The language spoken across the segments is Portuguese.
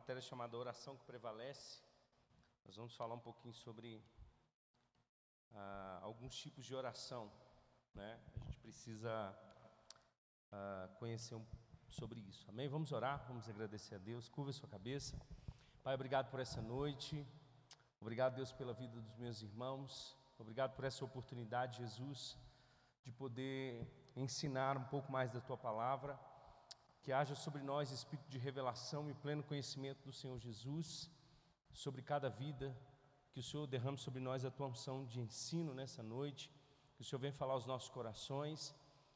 matéria chamada Oração que Prevalece. Nós vamos falar um pouquinho sobre ah, alguns tipos de oração. Né? A gente precisa ah, conhecer um, sobre isso. Amém? Vamos orar, vamos agradecer a Deus. Curva a sua cabeça. Pai, obrigado por essa noite. Obrigado, Deus, pela vida dos meus irmãos. Obrigado por essa oportunidade, Jesus, de poder ensinar um pouco mais da tua palavra. Que haja sobre nós espírito de revelação e pleno conhecimento do Senhor Jesus, sobre cada vida. Que o Senhor derrame sobre nós a tua unção de ensino nessa noite. Que o Senhor venha falar aos nossos corações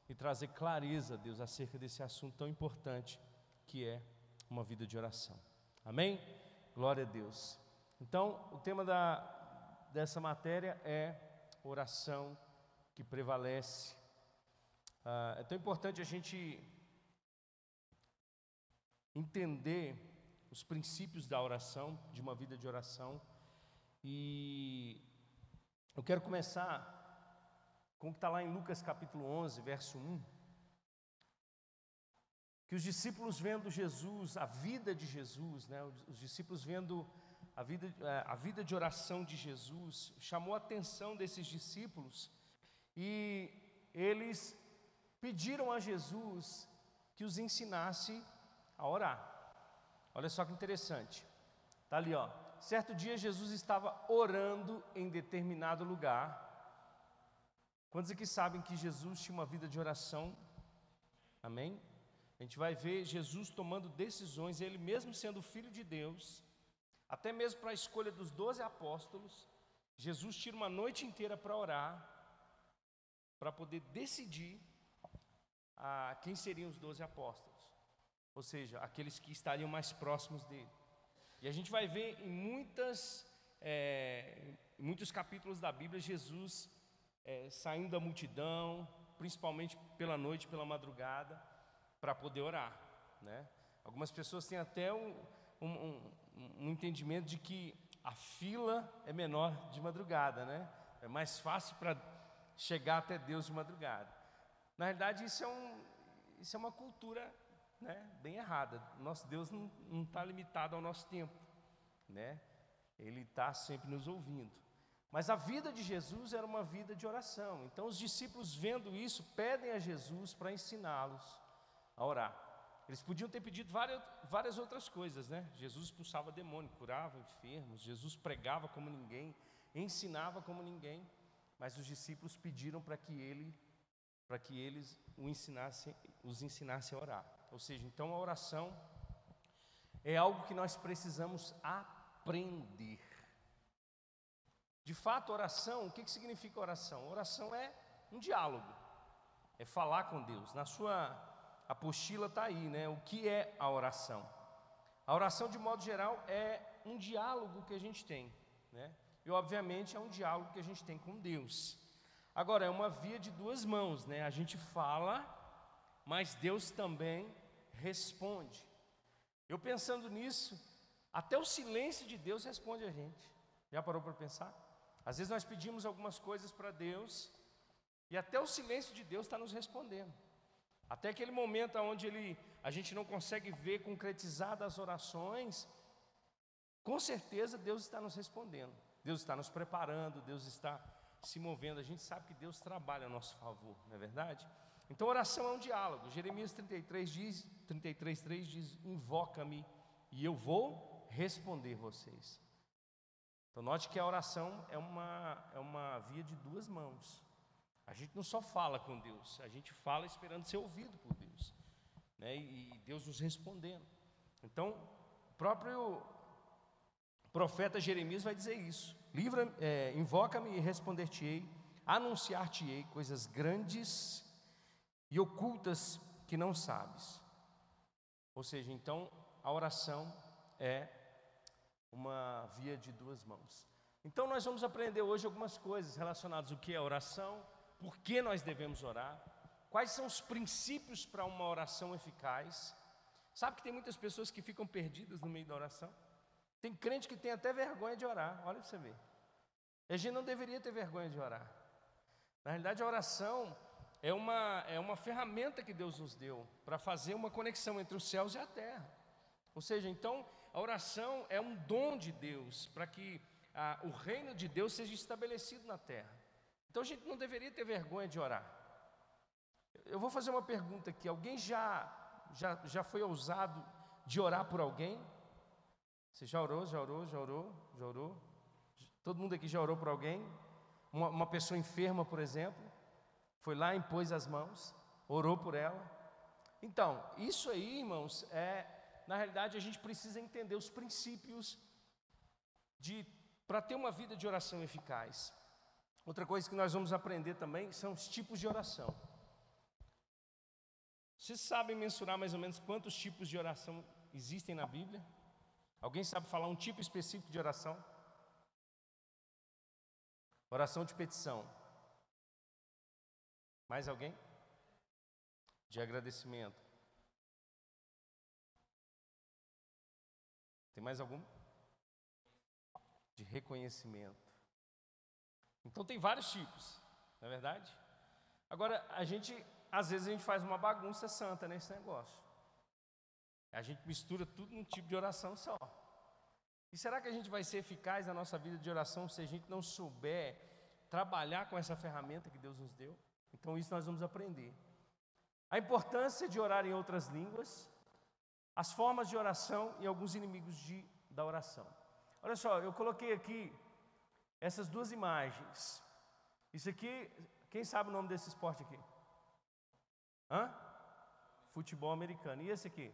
e trazer clareza, Deus, acerca desse assunto tão importante que é uma vida de oração. Amém? Glória a Deus. Então, o tema da, dessa matéria é oração que prevalece. Ah, é tão importante a gente entender os princípios da oração, de uma vida de oração. E eu quero começar com o que está lá em Lucas capítulo 11, verso 1. Que os discípulos vendo Jesus, a vida de Jesus, né, os discípulos vendo a vida, é, a vida de oração de Jesus, chamou a atenção desses discípulos e eles pediram a Jesus que os ensinasse a orar. Olha só que interessante. Está ali, ó. Certo dia Jesus estava orando em determinado lugar. Quantos aqui sabem que Jesus tinha uma vida de oração? Amém? A gente vai ver Jesus tomando decisões, ele mesmo sendo filho de Deus, até mesmo para a escolha dos doze apóstolos. Jesus tira uma noite inteira para orar, para poder decidir a quem seriam os doze apóstolos ou seja, aqueles que estariam mais próximos dele. E a gente vai ver em muitas, é, em muitos capítulos da Bíblia Jesus é, saindo da multidão, principalmente pela noite, pela madrugada, para poder orar. Né? Algumas pessoas têm até um, um, um, entendimento de que a fila é menor de madrugada, né? É mais fácil para chegar até Deus de madrugada. Na realidade, isso é, um, isso é uma cultura né, bem errada. Nosso Deus não está limitado ao nosso tempo, né? Ele está sempre nos ouvindo. Mas a vida de Jesus era uma vida de oração. Então os discípulos, vendo isso, pedem a Jesus para ensiná-los a orar. Eles podiam ter pedido várias, várias outras coisas, né? Jesus expulsava demônio, curava enfermos, Jesus pregava como ninguém, ensinava como ninguém. Mas os discípulos pediram para que ele, para que eles o ensinassem, os ensinassem a orar. Ou seja, então a oração é algo que nós precisamos aprender. De fato, oração, o que, que significa oração? Oração é um diálogo, é falar com Deus. Na sua apostila está aí, né? O que é a oração? A oração, de modo geral, é um diálogo que a gente tem, né? E, obviamente, é um diálogo que a gente tem com Deus. Agora, é uma via de duas mãos, né? A gente fala, mas Deus também responde. Eu pensando nisso, até o silêncio de Deus responde a gente. Já parou para pensar? Às vezes nós pedimos algumas coisas para Deus e até o silêncio de Deus está nos respondendo. Até aquele momento onde ele, a gente não consegue ver concretizadas as orações, com certeza Deus está nos respondendo. Deus está nos preparando, Deus está se movendo. A gente sabe que Deus trabalha a nosso favor, não é verdade? Então, oração é um diálogo. Jeremias 33 diz, 33, 3 diz: Invoca-me e eu vou responder vocês. Então, note que a oração é uma, é uma via de duas mãos. A gente não só fala com Deus, a gente fala esperando ser ouvido por Deus, né? e Deus nos respondendo. Então, o próprio profeta Jeremias vai dizer isso: Livra, é, invoca-me e responder-te-ei, anunciar-te-ei coisas grandes e ocultas que não sabes. Ou seja, então a oração é uma via de duas mãos. Então nós vamos aprender hoje algumas coisas relacionadas ao que é oração, por que nós devemos orar, quais são os princípios para uma oração eficaz. Sabe que tem muitas pessoas que ficam perdidas no meio da oração? Tem crente que tem até vergonha de orar, olha para você ver. A gente não deveria ter vergonha de orar. Na realidade, a oração é uma, é uma ferramenta que Deus nos deu para fazer uma conexão entre os céus e a terra. Ou seja, então a oração é um dom de Deus para que o reino de Deus seja estabelecido na terra. Então a gente não deveria ter vergonha de orar. Eu vou fazer uma pergunta aqui: alguém já, já, já foi ousado de orar por alguém? Você já orou, já orou, já orou, já orou? Todo mundo aqui já orou por alguém? Uma, uma pessoa enferma, por exemplo, foi lá, impôs as mãos, orou por ela. Então, isso aí, irmãos, é, na realidade, a gente precisa entender os princípios de para ter uma vida de oração eficaz. Outra coisa que nós vamos aprender também são os tipos de oração. Vocês sabem mensurar mais ou menos quantos tipos de oração existem na Bíblia? Alguém sabe falar um tipo específico de oração? Oração de petição. Mais alguém? De agradecimento. Tem mais algum? De reconhecimento. Então tem vários tipos, não é verdade? Agora, a gente, às vezes a gente faz uma bagunça santa nesse negócio. A gente mistura tudo num tipo de oração só. E será que a gente vai ser eficaz na nossa vida de oração se a gente não souber trabalhar com essa ferramenta que Deus nos deu? Então, isso nós vamos aprender. A importância de orar em outras línguas, as formas de oração e alguns inimigos de, da oração. Olha só, eu coloquei aqui essas duas imagens. Isso aqui, quem sabe o nome desse esporte aqui? Hã? Futebol americano. E esse aqui?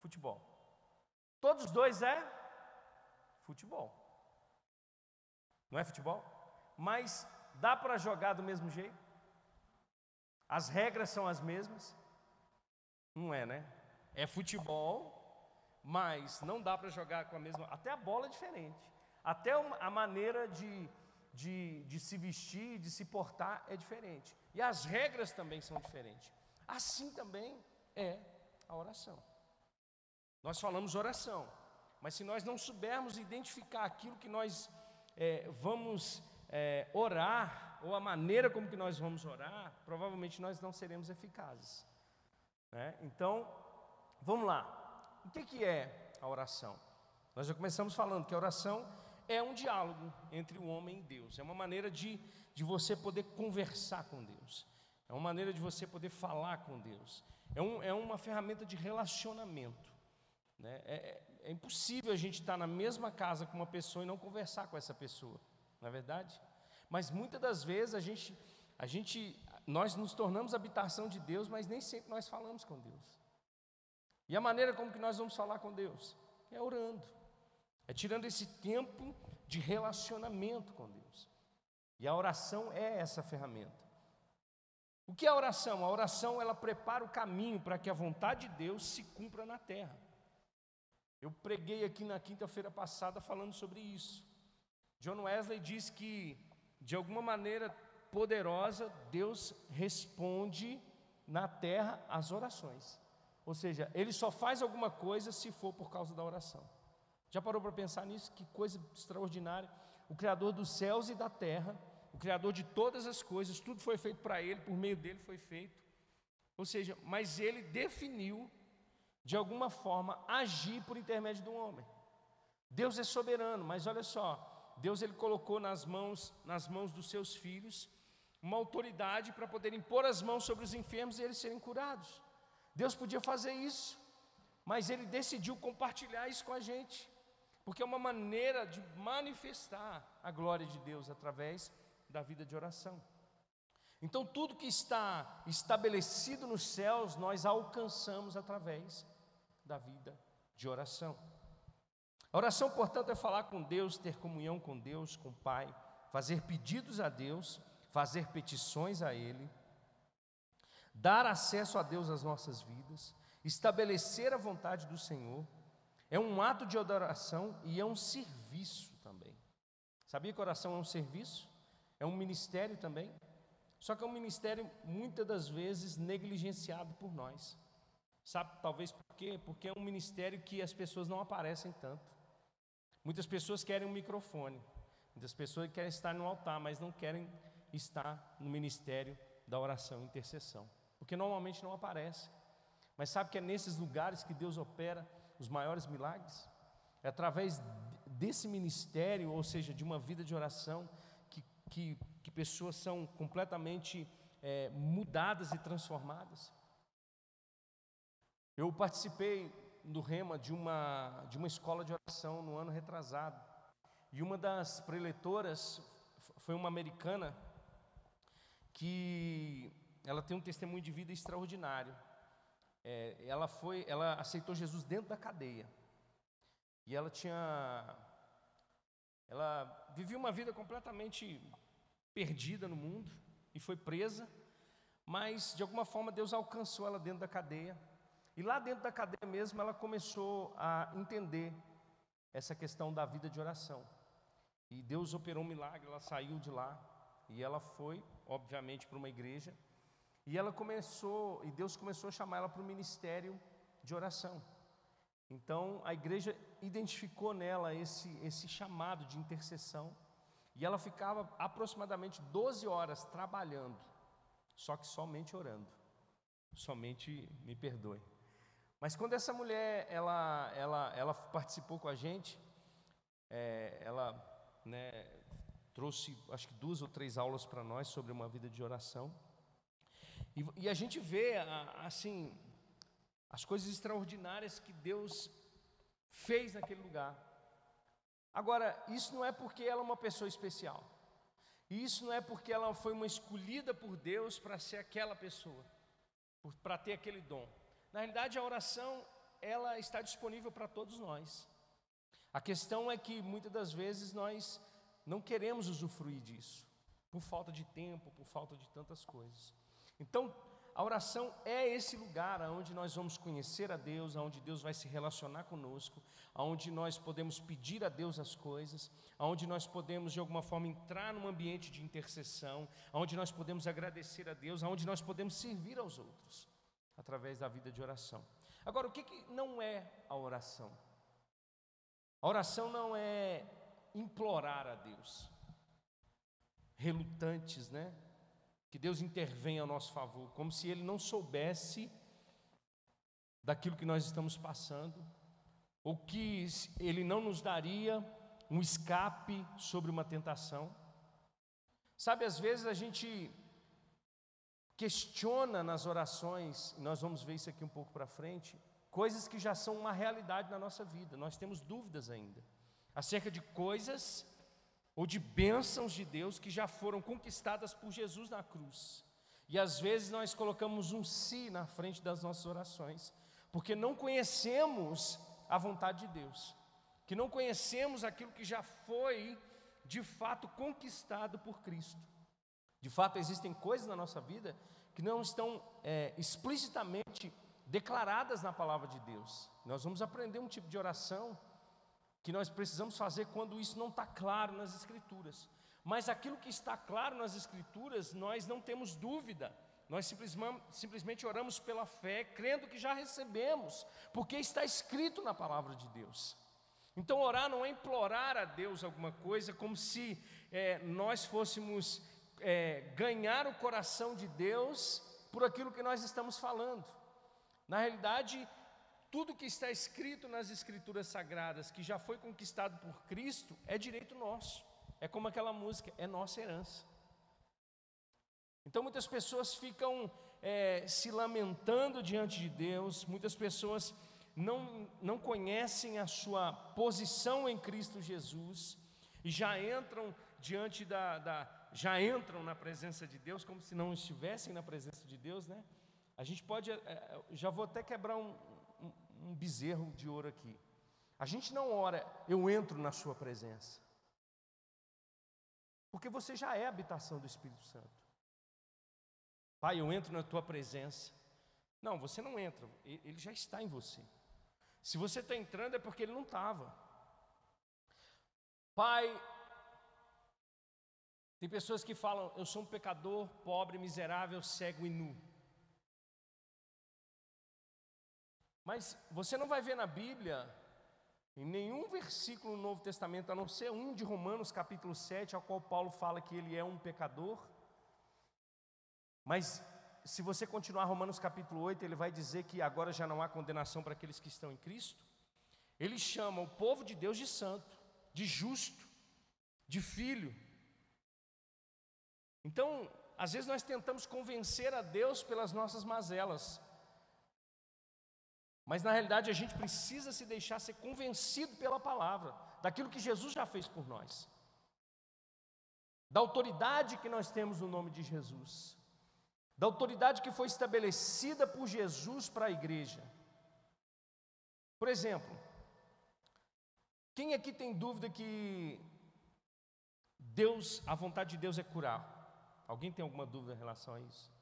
Futebol. Todos os dois é futebol. Não é futebol? Mas dá para jogar do mesmo jeito? As regras são as mesmas? Não é, né? É futebol, mas não dá para jogar com a mesma. Até a bola é diferente. Até a maneira de, de, de se vestir, de se portar é diferente. E as regras também são diferentes. Assim também é a oração. Nós falamos oração, mas se nós não soubermos identificar aquilo que nós é, vamos é, orar, ou a maneira como que nós vamos orar, provavelmente nós não seremos eficazes. Né? Então, vamos lá. O que, que é a oração? Nós já começamos falando que a oração é um diálogo entre o homem e Deus, é uma maneira de, de você poder conversar com Deus, é uma maneira de você poder falar com Deus, é, um, é uma ferramenta de relacionamento. Né? É, é, é impossível a gente estar na mesma casa com uma pessoa e não conversar com essa pessoa, não é verdade? Mas muitas das vezes a gente, a gente, nós nos tornamos habitação de Deus, mas nem sempre nós falamos com Deus. E a maneira como que nós vamos falar com Deus? É orando, é tirando esse tempo de relacionamento com Deus. E a oração é essa ferramenta. O que é a oração? A oração ela prepara o caminho para que a vontade de Deus se cumpra na terra. Eu preguei aqui na quinta-feira passada falando sobre isso. John Wesley diz que, de alguma maneira poderosa, Deus responde na terra as orações. Ou seja, ele só faz alguma coisa se for por causa da oração. Já parou para pensar nisso? Que coisa extraordinária. O Criador dos céus e da terra, o Criador de todas as coisas, tudo foi feito para Ele, por meio dele foi feito. Ou seja, mas Ele definiu de alguma forma, agir por intermédio do homem. Deus é soberano, mas olha só, Deus ele colocou nas mãos, nas mãos dos seus filhos uma autoridade para poder impor as mãos sobre os enfermos e eles serem curados. Deus podia fazer isso, mas ele decidiu compartilhar isso com a gente, porque é uma maneira de manifestar a glória de Deus através da vida de oração. Então, tudo que está estabelecido nos céus, nós alcançamos através da vida de oração. A oração, portanto, é falar com Deus, ter comunhão com Deus, com o Pai, fazer pedidos a Deus, fazer petições a Ele, dar acesso a Deus às nossas vidas, estabelecer a vontade do Senhor. É um ato de adoração e é um serviço também. Sabia que oração é um serviço? É um ministério também? Só que é um ministério muitas das vezes negligenciado por nós. Sabe, talvez por quê? Porque é um ministério que as pessoas não aparecem tanto. Muitas pessoas querem um microfone, muitas pessoas querem estar no altar, mas não querem estar no ministério da oração e intercessão, porque normalmente não aparece. Mas sabe que é nesses lugares que Deus opera os maiores milagres? É através desse ministério, ou seja, de uma vida de oração, que, que, que pessoas são completamente é, mudadas e transformadas. Eu participei do Rema de uma, de uma escola de oração no ano retrasado. E uma das preletoras foi uma americana que ela tem um testemunho de vida extraordinário. É, ela foi, ela aceitou Jesus dentro da cadeia. E ela tinha, ela vivia uma vida completamente perdida no mundo e foi presa, mas de alguma forma Deus alcançou ela dentro da cadeia e lá dentro da cadeia mesmo, ela começou a entender essa questão da vida de oração. E Deus operou um milagre, ela saiu de lá e ela foi, obviamente, para uma igreja. E ela começou, e Deus começou a chamar ela para o ministério de oração. Então a igreja identificou nela esse, esse chamado de intercessão. E ela ficava aproximadamente 12 horas trabalhando, só que somente orando. Somente me perdoe. Mas quando essa mulher ela, ela, ela participou com a gente, é, ela né, trouxe acho que duas ou três aulas para nós sobre uma vida de oração. E, e a gente vê assim as coisas extraordinárias que Deus fez naquele lugar. Agora, isso não é porque ela é uma pessoa especial. Isso não é porque ela foi uma escolhida por Deus para ser aquela pessoa, para ter aquele dom. Na realidade, a oração ela está disponível para todos nós. A questão é que muitas das vezes nós não queremos usufruir disso, por falta de tempo, por falta de tantas coisas. Então, a oração é esse lugar onde nós vamos conhecer a Deus, onde Deus vai se relacionar conosco, onde nós podemos pedir a Deus as coisas, onde nós podemos de alguma forma entrar num ambiente de intercessão, onde nós podemos agradecer a Deus, onde nós podemos servir aos outros através da vida de oração. Agora, o que, que não é a oração? A oração não é implorar a Deus, relutantes, né? Que Deus intervenha ao nosso favor, como se Ele não soubesse daquilo que nós estamos passando, ou que Ele não nos daria um escape sobre uma tentação. Sabe, às vezes a gente questiona nas orações, nós vamos ver isso aqui um pouco para frente, coisas que já são uma realidade na nossa vida, nós temos dúvidas ainda, acerca de coisas ou de bênçãos de Deus que já foram conquistadas por Jesus na cruz. E às vezes nós colocamos um si na frente das nossas orações, porque não conhecemos a vontade de Deus, que não conhecemos aquilo que já foi de fato conquistado por Cristo. De fato, existem coisas na nossa vida que não estão é, explicitamente declaradas na palavra de Deus. Nós vamos aprender um tipo de oração que nós precisamos fazer quando isso não está claro nas Escrituras. Mas aquilo que está claro nas Escrituras, nós não temos dúvida. Nós simplesmente, oramos pela fé, crendo que já recebemos, porque está escrito na palavra de Deus. Então, orar não é implorar a Deus alguma coisa, como se é, nós fôssemos é, ganhar o coração de Deus por aquilo que nós estamos falando. Na realidade, tudo que está escrito nas Escrituras Sagradas, que já foi conquistado por Cristo, é direito nosso. É como aquela música, é nossa herança. Então muitas pessoas ficam é, se lamentando diante de Deus, muitas pessoas não, não conhecem a sua posição em Cristo Jesus e já entram diante da, da já entram na presença de Deus como se não estivessem na presença de Deus, né? A gente pode, é, é, já vou até quebrar um, um, um bezerro de ouro aqui. A gente não ora, eu entro na Sua presença, porque você já é a habitação do Espírito Santo. Pai, eu entro na Tua presença. Não, você não entra, ele já está em você. Se você está entrando é porque ele não estava. Pai, tem pessoas que falam: Eu sou um pecador, pobre, miserável, cego e nu. Mas você não vai ver na Bíblia, em nenhum versículo no Novo Testamento, a não ser um de Romanos capítulo 7, ao qual Paulo fala que ele é um pecador. Mas se você continuar Romanos capítulo 8, ele vai dizer que agora já não há condenação para aqueles que estão em Cristo. Ele chama o povo de Deus de santo, de justo, de filho. Então, às vezes nós tentamos convencer a Deus pelas nossas mazelas. Mas na realidade a gente precisa se deixar ser convencido pela palavra, daquilo que Jesus já fez por nós, da autoridade que nós temos no nome de Jesus, da autoridade que foi estabelecida por Jesus para a igreja. Por exemplo, quem aqui tem dúvida que Deus, a vontade de Deus é curar? Alguém tem alguma dúvida em relação a isso?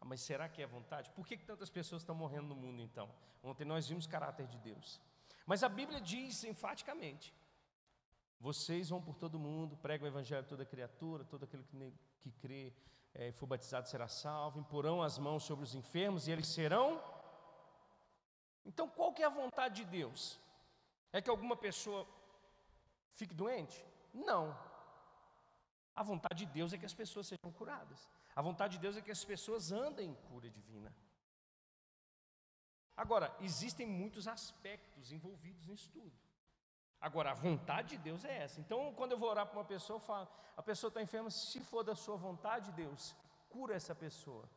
Ah, mas será que é vontade? Por que, que tantas pessoas estão morrendo no mundo então? Ontem nós vimos caráter de Deus. Mas a Bíblia diz enfaticamente: vocês vão por todo mundo, pregam o evangelho a toda criatura, todo aquele que, que crê e é, for batizado será salvo, imporão as mãos sobre os enfermos e eles serão. Então, qual que é a vontade de Deus? É que alguma pessoa fique doente? Não. A vontade de Deus é que as pessoas sejam curadas. A vontade de Deus é que as pessoas andem em cura divina. Agora, existem muitos aspectos envolvidos nisso tudo. Agora, a vontade de Deus é essa. Então, quando eu vou orar para uma pessoa, falo, a pessoa está enferma, se for da sua vontade, Deus, cura essa pessoa.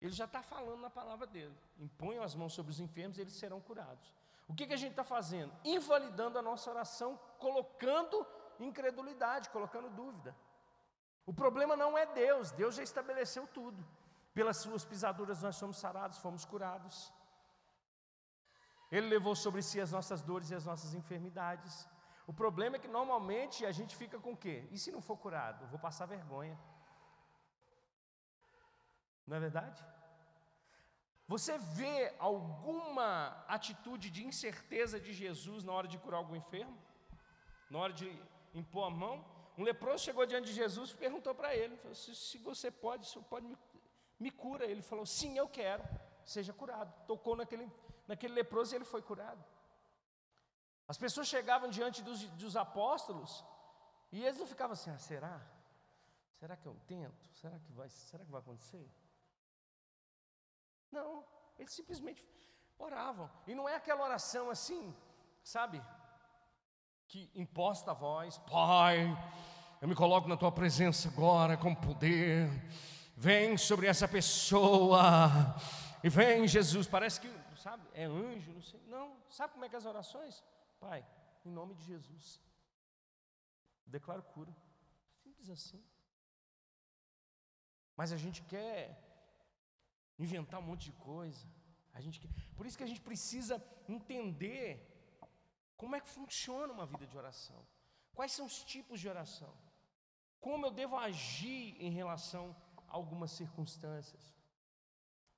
Ele já está falando na palavra dele. Imponham as mãos sobre os enfermos e eles serão curados. O que, que a gente está fazendo? Invalidando a nossa oração, colocando incredulidade, colocando dúvida. O problema não é Deus, Deus já estabeleceu tudo. Pelas suas pisaduras nós somos sarados, fomos curados. Ele levou sobre si as nossas dores e as nossas enfermidades. O problema é que normalmente a gente fica com o quê? E se não for curado? Vou passar vergonha. Não é verdade? Você vê alguma atitude de incerteza de Jesus na hora de curar algum enfermo? Na hora de impor a mão? Um leproso chegou diante de Jesus e perguntou para ele: falou, se, se, você pode, se pode me, me cura. Ele falou: Sim, eu quero, seja curado. Tocou naquele, naquele leproso e ele foi curado. As pessoas chegavam diante dos, dos apóstolos e eles não ficavam assim: ah, será? Será que eu tento? Será que vai, será que vai acontecer? Não, eles simplesmente oravam. E não é aquela oração assim, sabe? que imposta a voz, Pai, eu me coloco na tua presença agora com poder. Vem sobre essa pessoa. E vem Jesus, parece que, sabe, é anjo, não sei. Não, sabe como é que é as orações? Pai, em nome de Jesus. Declaro cura. Simples assim. Mas a gente quer inventar um monte de coisa. A gente quer, por isso que a gente precisa entender como é que funciona uma vida de oração? Quais são os tipos de oração? Como eu devo agir em relação a algumas circunstâncias?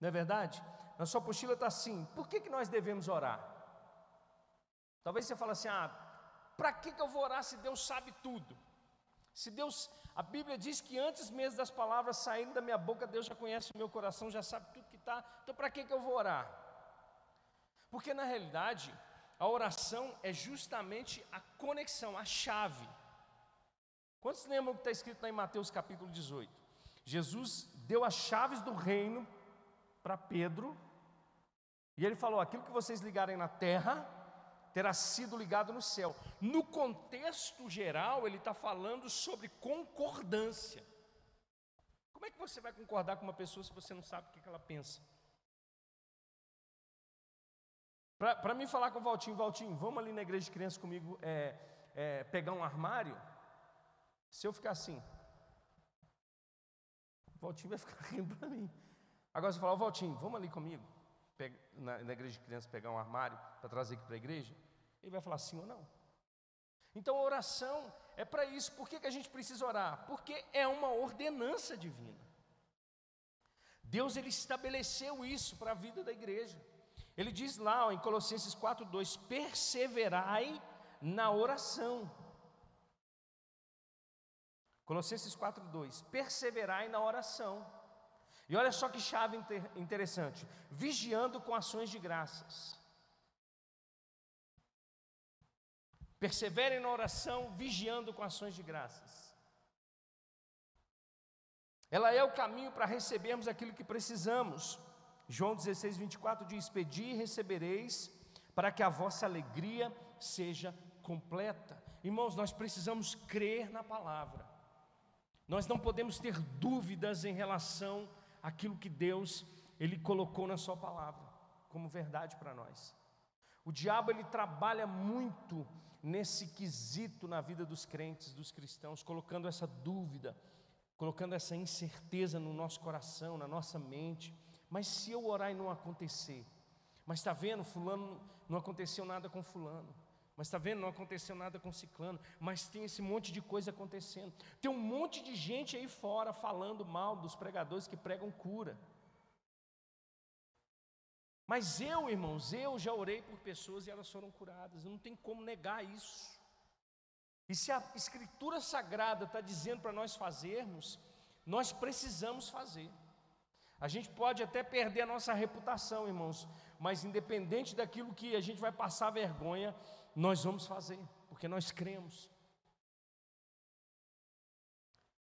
Não é verdade? Na sua apostila está assim: por que, que nós devemos orar? Talvez você fale assim: ah, para que, que eu vou orar se Deus sabe tudo? Se Deus, a Bíblia diz que antes mesmo das palavras saírem da minha boca, Deus já conhece o meu coração, já sabe tudo que está, então para que, que eu vou orar? Porque na realidade, a oração é justamente a conexão, a chave. Quantos lembram que está escrito em Mateus capítulo 18? Jesus deu as chaves do reino para Pedro, e ele falou: aquilo que vocês ligarem na terra, terá sido ligado no céu. No contexto geral, ele está falando sobre concordância. Como é que você vai concordar com uma pessoa se você não sabe o que ela pensa? Para mim falar com o Valtinho, Valtinho, vamos ali na igreja de crianças comigo é, é, pegar um armário. Se eu ficar assim, o Valtinho vai ficar rindo para mim. Agora você falar, Valtinho, vamos ali comigo, na, na, igreja de crianças pegar um armário para trazer aqui para a igreja. Ele vai falar sim ou não. Então a oração é para isso. Por que, que a gente precisa orar? Porque é uma ordenança divina. Deus ele estabeleceu isso para a vida da igreja. Ele diz lá ó, em Colossenses 4:2, perseverai na oração. Colossenses 4:2, perseverai na oração. E olha só que chave interessante, vigiando com ações de graças. Perseverem na oração, vigiando com ações de graças. Ela é o caminho para recebermos aquilo que precisamos. João 16, 24 diz: Pedi e recebereis, para que a vossa alegria seja completa. Irmãos, nós precisamos crer na palavra. Nós não podemos ter dúvidas em relação àquilo que Deus ele colocou na sua palavra como verdade para nós. O diabo ele trabalha muito nesse quesito na vida dos crentes, dos cristãos, colocando essa dúvida, colocando essa incerteza no nosso coração, na nossa mente. Mas se eu orar e não acontecer, mas está vendo, fulano não aconteceu nada com fulano. Mas está vendo, não aconteceu nada com ciclano, mas tem esse monte de coisa acontecendo. Tem um monte de gente aí fora falando mal dos pregadores que pregam cura. Mas eu, irmãos, eu já orei por pessoas e elas foram curadas, não tem como negar isso. E se a Escritura Sagrada está dizendo para nós fazermos, nós precisamos fazer. A gente pode até perder a nossa reputação, irmãos, mas independente daquilo que a gente vai passar vergonha, nós vamos fazer, porque nós cremos.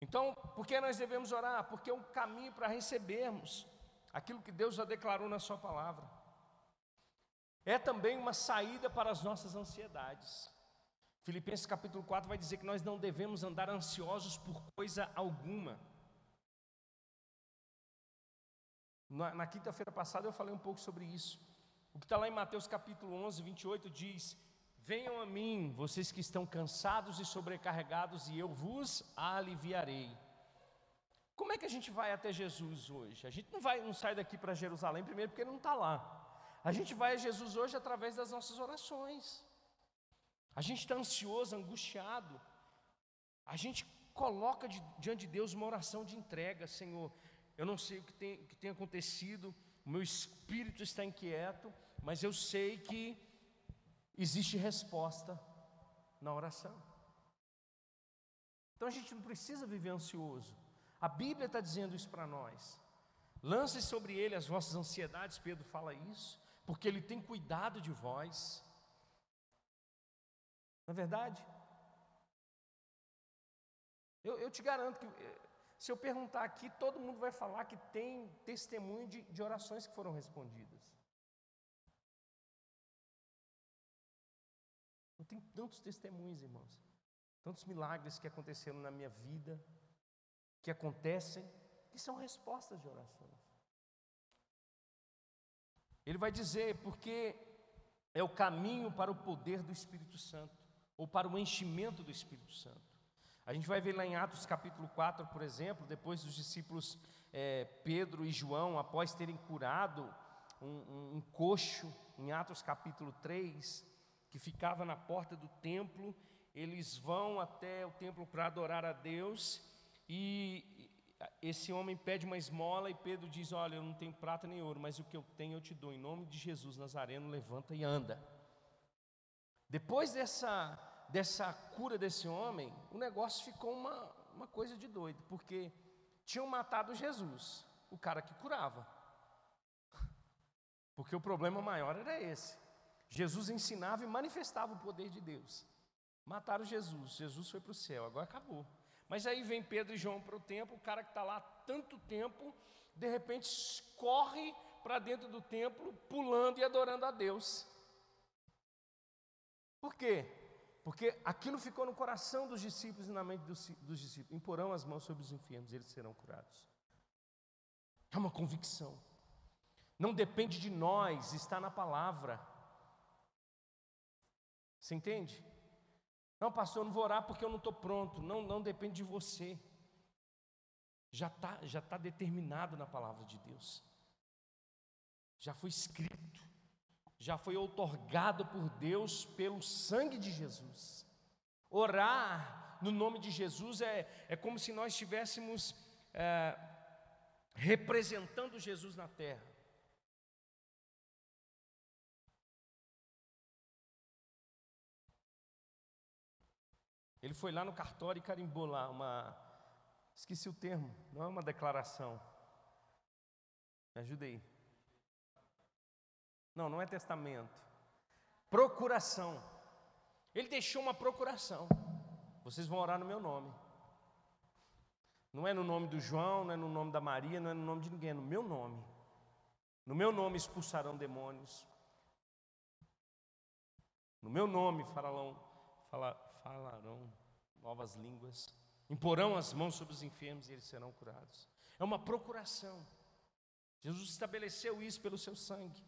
Então, por que nós devemos orar? Porque é um caminho para recebermos aquilo que Deus já declarou na Sua palavra é também uma saída para as nossas ansiedades. Filipenses capítulo 4 vai dizer que nós não devemos andar ansiosos por coisa alguma. Na, na quinta-feira passada eu falei um pouco sobre isso. O que está lá em Mateus capítulo 11, 28 diz: Venham a mim, vocês que estão cansados e sobrecarregados, e eu vos aliviarei. Como é que a gente vai até Jesus hoje? A gente não vai, não sai daqui para Jerusalém primeiro porque ele não está lá. A gente vai a Jesus hoje através das nossas orações. A gente está ansioso, angustiado. A gente coloca de, diante de Deus uma oração de entrega, Senhor. Eu não sei o que tem, que tem acontecido, o meu espírito está inquieto, mas eu sei que existe resposta na oração. Então a gente não precisa viver ansioso. A Bíblia está dizendo isso para nós. Lance sobre ele as vossas ansiedades, Pedro fala isso porque Ele tem cuidado de vós. Não é verdade? Eu, eu te garanto que, eh, se eu perguntar aqui, todo mundo vai falar que tem testemunho de, de orações que foram respondidas. Tenho tantos testemunhos, irmãos, tantos milagres que aconteceram na minha vida, que acontecem, que são respostas de oração. Ele vai dizer, porque é o caminho para o poder do Espírito Santo, ou para o enchimento do Espírito Santo. A gente vai ver lá em Atos capítulo 4, por exemplo, depois dos discípulos é, Pedro e João, após terem curado um, um, um coxo, em Atos capítulo 3, que ficava na porta do templo, eles vão até o templo para adorar a Deus, e esse homem pede uma esmola e Pedro diz: Olha, eu não tenho prata nem ouro, mas o que eu tenho eu te dou. Em nome de Jesus Nazareno, levanta e anda. Depois dessa, dessa cura desse homem, o negócio ficou uma, uma coisa de doido, porque tinham matado Jesus, o cara que curava. Porque o problema maior era esse. Jesus ensinava e manifestava o poder de Deus. Mataram Jesus, Jesus foi para o céu, agora acabou. Mas aí vem Pedro e João para o templo, o cara que está lá tanto tempo, de repente corre para dentro do templo, pulando e adorando a Deus. Por quê? Porque aquilo ficou no coração dos discípulos e na mente dos, dos discípulos. Imporão as mãos sobre os enfermos, eles serão curados. É uma convicção. Não depende de nós, está na palavra. Você entende? Não, pastor, eu não vou orar porque eu não estou pronto. Não, não depende de você. Já está já tá determinado na palavra de Deus. Já foi escrito. Já foi outorgado por Deus pelo sangue de Jesus. Orar no nome de Jesus é, é como se nós estivéssemos é, representando Jesus na terra. Ele foi lá no cartório e carimbou lá uma. Esqueci o termo, não é uma declaração. Me ajude aí. Não, não é testamento. Procuração. Ele deixou uma procuração. Vocês vão orar no meu nome. Não é no nome do João, não é no nome da Maria, não é no nome de ninguém, é no meu nome. No meu nome expulsarão demônios. No meu nome falarão, falarão novas línguas. Imporão as mãos sobre os enfermos e eles serão curados. É uma procuração. Jesus estabeleceu isso pelo seu sangue.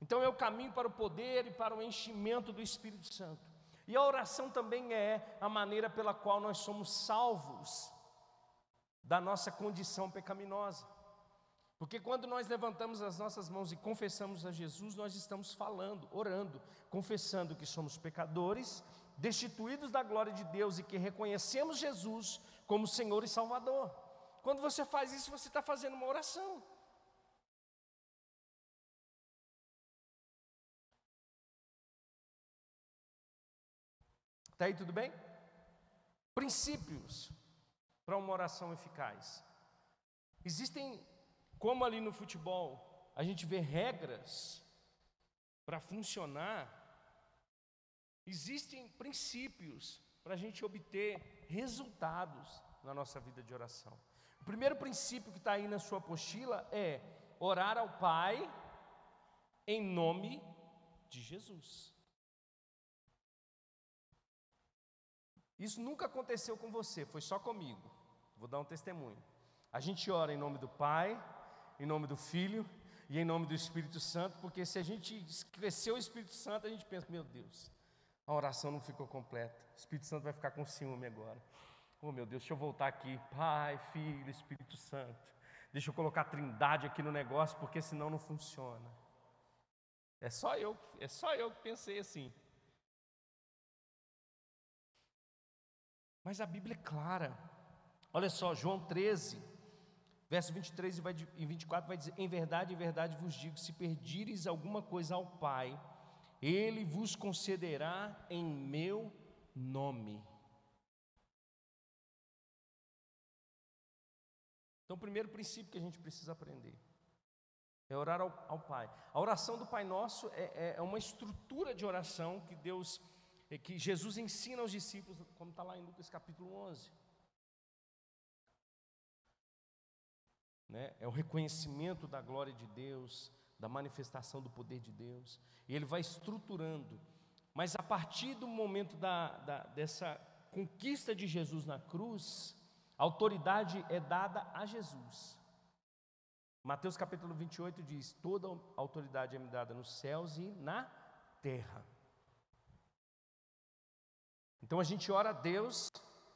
Então é o caminho para o poder e para o enchimento do Espírito Santo. E a oração também é a maneira pela qual nós somos salvos da nossa condição pecaminosa. Porque quando nós levantamos as nossas mãos e confessamos a Jesus, nós estamos falando, orando, confessando que somos pecadores, destituídos da glória de Deus e que reconhecemos Jesus como Senhor e Salvador. Quando você faz isso, você está fazendo uma oração. Está aí tudo bem? Princípios para uma oração eficaz. Existem, como ali no futebol, a gente vê regras para funcionar, existem princípios para a gente obter resultados na nossa vida de oração. O primeiro princípio que está aí na sua apostila é orar ao Pai em nome de Jesus. Isso nunca aconteceu com você, foi só comigo. Vou dar um testemunho. A gente ora em nome do Pai, em nome do Filho e em nome do Espírito Santo, porque se a gente cresceu o Espírito Santo, a gente pensa, meu Deus, a oração não ficou completa. O Espírito Santo vai ficar com ciúme agora. Oh meu Deus, deixa eu voltar aqui. Pai, Filho, Espírito Santo. Deixa eu colocar a trindade aqui no negócio, porque senão não funciona. É só eu, é só eu que pensei assim. Mas a Bíblia é clara. Olha só, João 13, verso 23 e 24 vai dizer: Em verdade, em verdade vos digo: se perdires alguma coisa ao Pai, Ele vos concederá em meu nome. Então, o primeiro princípio que a gente precisa aprender é orar ao, ao Pai. A oração do Pai Nosso é, é, é uma estrutura de oração que Deus é que Jesus ensina aos discípulos, como está lá em Lucas capítulo 11. Né? É o reconhecimento da glória de Deus, da manifestação do poder de Deus, e ele vai estruturando. Mas a partir do momento da, da, dessa conquista de Jesus na cruz, a autoridade é dada a Jesus. Mateus capítulo 28 diz: Toda autoridade é me dada nos céus e na terra. Então a gente ora a Deus,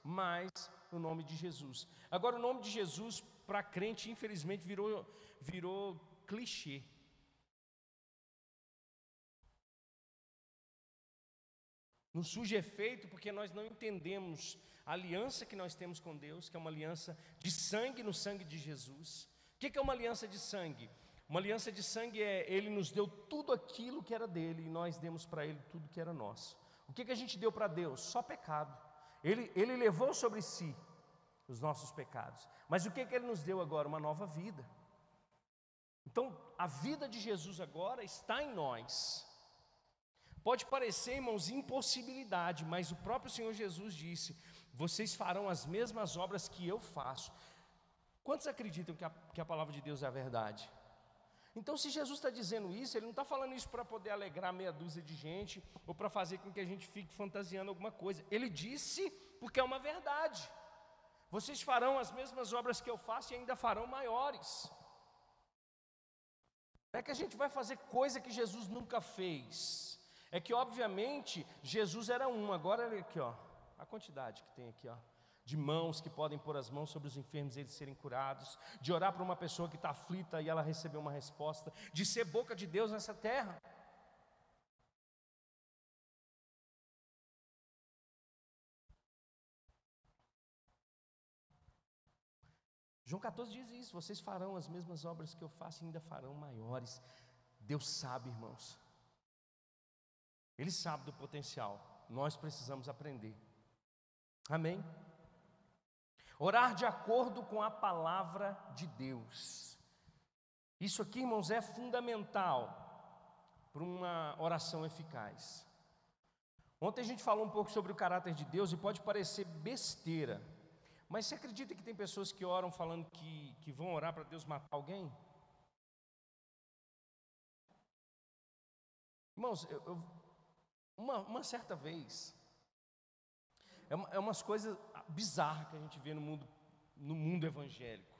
mas no nome de Jesus. Agora, o nome de Jesus para crente, infelizmente, virou, virou clichê. Não surge efeito porque nós não entendemos a aliança que nós temos com Deus, que é uma aliança de sangue no sangue de Jesus. O que é uma aliança de sangue? Uma aliança de sangue é Ele nos deu tudo aquilo que era dele e nós demos para Ele tudo que era nosso. O que, que a gente deu para Deus? Só pecado. Ele, ele levou sobre si os nossos pecados. Mas o que, que Ele nos deu agora? Uma nova vida. Então, a vida de Jesus agora está em nós. Pode parecer, irmãos, impossibilidade, mas o próprio Senhor Jesus disse: Vocês farão as mesmas obras que eu faço. Quantos acreditam que a, que a palavra de Deus é a verdade? Então, se Jesus está dizendo isso, Ele não está falando isso para poder alegrar meia dúzia de gente ou para fazer com que a gente fique fantasiando alguma coisa. Ele disse porque é uma verdade. Vocês farão as mesmas obras que eu faço e ainda farão maiores. Não é que a gente vai fazer coisa que Jesus nunca fez. É que, obviamente, Jesus era um. Agora, olha aqui, ó, a quantidade que tem aqui, ó de mãos que podem pôr as mãos sobre os enfermos e eles serem curados, de orar para uma pessoa que está aflita e ela receber uma resposta, de ser boca de Deus nessa terra. João 14 diz isso: vocês farão as mesmas obras que eu faço e ainda farão maiores. Deus sabe, irmãos. Ele sabe do potencial. Nós precisamos aprender. Amém? Orar de acordo com a palavra de Deus. Isso aqui, irmãos, é fundamental para uma oração eficaz. Ontem a gente falou um pouco sobre o caráter de Deus e pode parecer besteira, Mas você acredita que tem pessoas que oram falando que, que vão orar para Deus matar alguém? Irmãos, eu, eu, uma, uma, certa vez, é, uma, é umas coisas bizarras que a gente vê no mundo, no mundo evangélico.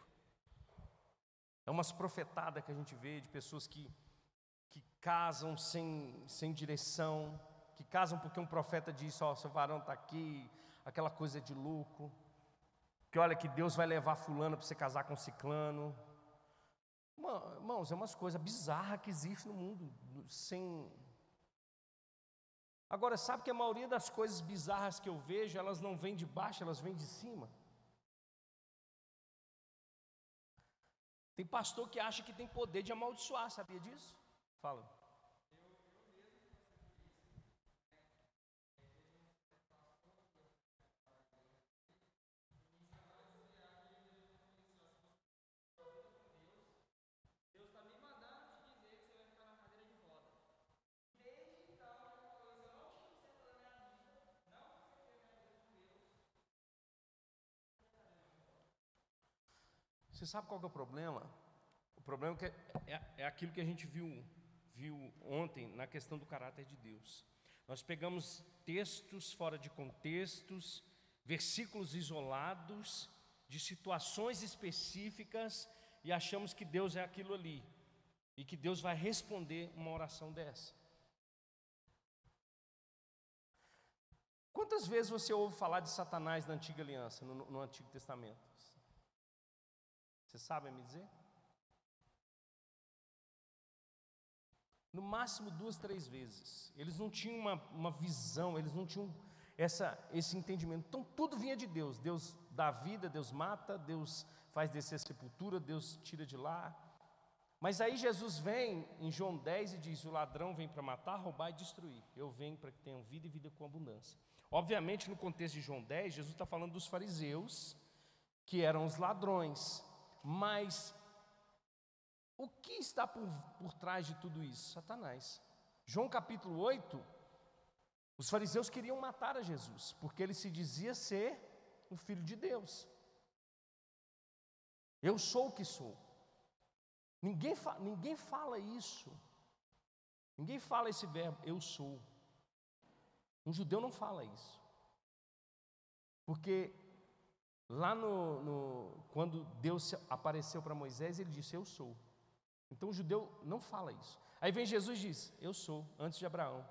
É umas profetadas que a gente vê de pessoas que, que casam sem, sem direção, que casam porque um profeta disse: Ó, oh, seu varão está aqui, aquela coisa de louco que olha que Deus vai levar fulano para você casar com ciclano. Irmãos, é umas coisas bizarras que existem no mundo, sem. Agora, sabe que a maioria das coisas bizarras que eu vejo, elas não vêm de baixo, elas vêm de cima. Tem pastor que acha que tem poder de amaldiçoar, sabia disso? Fala. Você sabe qual é o problema? O problema é, é, é aquilo que a gente viu, viu ontem na questão do caráter de Deus. Nós pegamos textos fora de contextos, versículos isolados, de situações específicas, e achamos que Deus é aquilo ali, e que Deus vai responder uma oração dessa. Quantas vezes você ouve falar de Satanás na antiga aliança, no, no Antigo Testamento? Você sabe me dizer? No máximo duas, três vezes. Eles não tinham uma, uma visão, eles não tinham essa, esse entendimento. Então tudo vinha de Deus. Deus dá vida, Deus mata, Deus faz descer a sepultura, Deus tira de lá. Mas aí Jesus vem em João 10 e diz: O ladrão vem para matar, roubar e destruir. Eu venho para que tenham vida e vida com abundância. Obviamente, no contexto de João 10, Jesus está falando dos fariseus, que eram os ladrões. Mas o que está por, por trás de tudo isso? Satanás. João capítulo 8, os fariseus queriam matar a Jesus, porque ele se dizia ser o filho de Deus. Eu sou o que sou. Ninguém, fa ninguém fala isso. Ninguém fala esse verbo, eu sou. Um judeu não fala isso. Porque Lá no, no quando Deus apareceu para Moisés, ele disse: Eu sou. Então o judeu não fala isso. Aí vem Jesus e diz: Eu sou, antes de Abraão.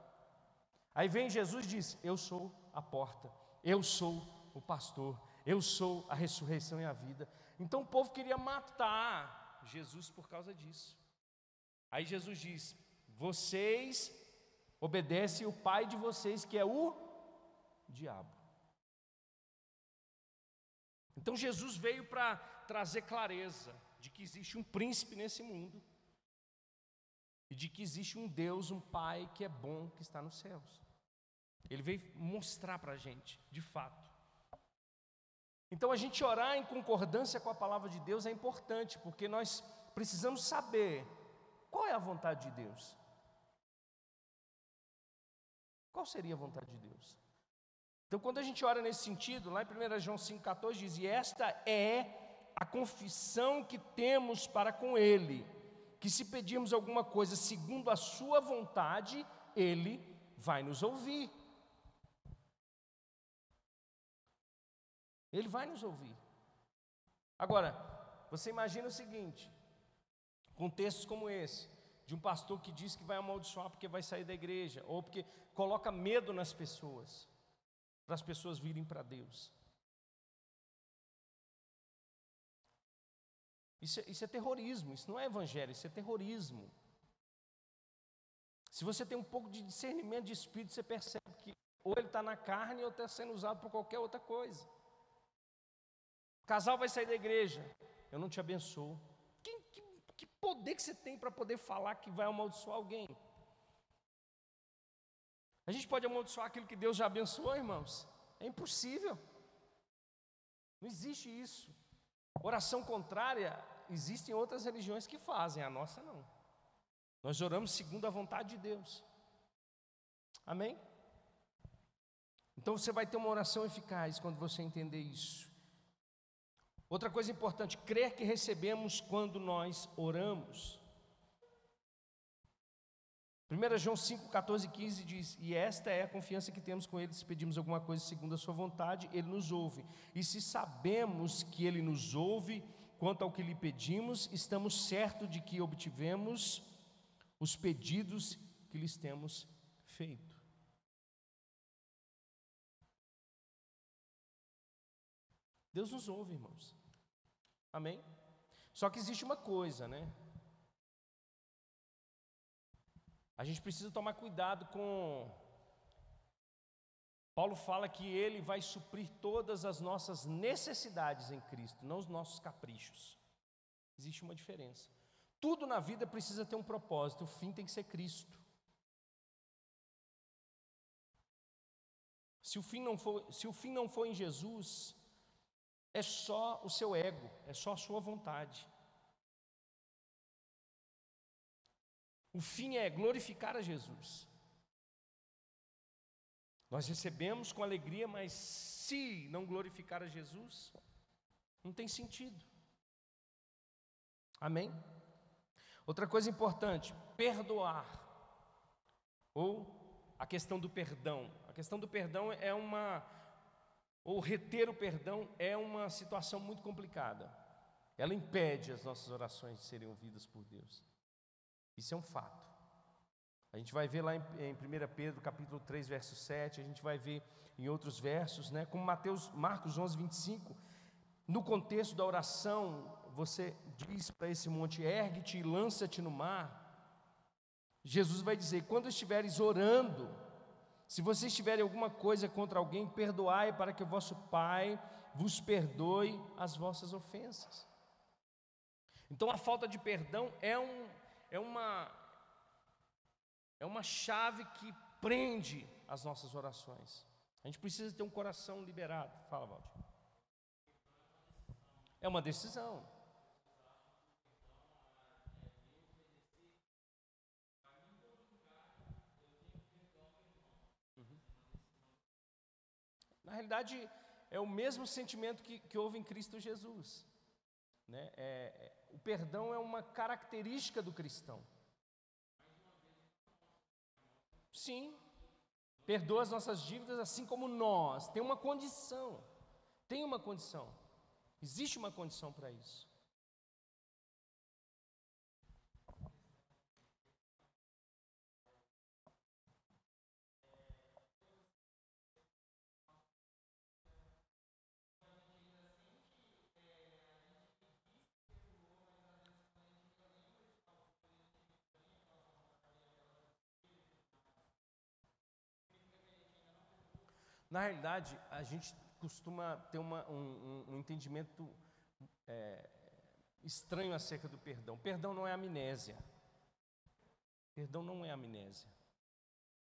Aí vem Jesus e diz: Eu sou a porta, eu sou o pastor, eu sou a ressurreição e a vida. Então o povo queria matar Jesus por causa disso. Aí Jesus diz: Vocês obedecem o pai de vocês, que é o diabo. Então Jesus veio para trazer clareza de que existe um príncipe nesse mundo e de que existe um Deus, um Pai que é bom, que está nos céus. Ele veio mostrar para a gente, de fato. Então a gente orar em concordância com a palavra de Deus é importante, porque nós precisamos saber qual é a vontade de Deus. Qual seria a vontade de Deus? Então, quando a gente ora nesse sentido, lá em 1 João 5,14 diz: E esta é a confissão que temos para com Ele, que se pedirmos alguma coisa segundo a Sua vontade, Ele vai nos ouvir. Ele vai nos ouvir. Agora, você imagina o seguinte: contextos como esse, de um pastor que diz que vai amaldiçoar porque vai sair da igreja, ou porque coloca medo nas pessoas para as pessoas virem para Deus. Isso, é, isso é terrorismo, isso não é evangelho, isso é terrorismo. Se você tem um pouco de discernimento de espírito, você percebe que ou ele está na carne ou está sendo usado por qualquer outra coisa. O casal vai sair da igreja, eu não te abençoo. Que, que, que poder que você tem para poder falar que vai amaldiçoar alguém? A gente pode amaldiçoar aquilo que Deus já abençoou, irmãos? É impossível. Não existe isso. Oração contrária, existem outras religiões que fazem, a nossa não. Nós oramos segundo a vontade de Deus. Amém? Então você vai ter uma oração eficaz quando você entender isso. Outra coisa importante, crer que recebemos quando nós oramos. 1 João 5, 14 e 15 diz: E esta é a confiança que temos com Ele, se pedimos alguma coisa segundo a Sua vontade, Ele nos ouve. E se sabemos que Ele nos ouve quanto ao que lhe pedimos, estamos certos de que obtivemos os pedidos que lhes temos feito. Deus nos ouve, irmãos. Amém? Só que existe uma coisa, né? A gente precisa tomar cuidado com. Paulo fala que ele vai suprir todas as nossas necessidades em Cristo, não os nossos caprichos. Existe uma diferença. Tudo na vida precisa ter um propósito, o fim tem que ser Cristo. Se o fim não for, se o fim não for em Jesus, é só o seu ego, é só a sua vontade. O fim é glorificar a Jesus. Nós recebemos com alegria, mas se não glorificar a Jesus, não tem sentido. Amém? Outra coisa importante, perdoar. Ou a questão do perdão. A questão do perdão é uma ou reter o perdão é uma situação muito complicada. Ela impede as nossas orações de serem ouvidas por Deus. Isso é um fato. A gente vai ver lá em, em 1 Pedro, capítulo 3, verso 7, a gente vai ver em outros versos, né? Como Mateus, Marcos 11, 25, no contexto da oração, você diz para esse monte: ergue-te e lança-te no mar. Jesus vai dizer: quando estiveres orando, se vocês tiverem alguma coisa contra alguém, perdoai para que o vosso Pai vos perdoe as vossas ofensas. Então a falta de perdão é, um, é, uma, é uma chave que prende as nossas orações. A gente precisa ter um coração liberado. Fala, Valdir. É uma decisão. Na realidade, é o mesmo sentimento que, que houve em Cristo Jesus. Né? É, é, o perdão é uma característica do cristão. Sim, perdoa as nossas dívidas assim como nós. Tem uma condição. Tem uma condição. Existe uma condição para isso. Na realidade, a gente costuma ter uma, um, um, entendimento é, estranho acerca do perdão. Perdão não é amnésia. Perdão não é amnésia.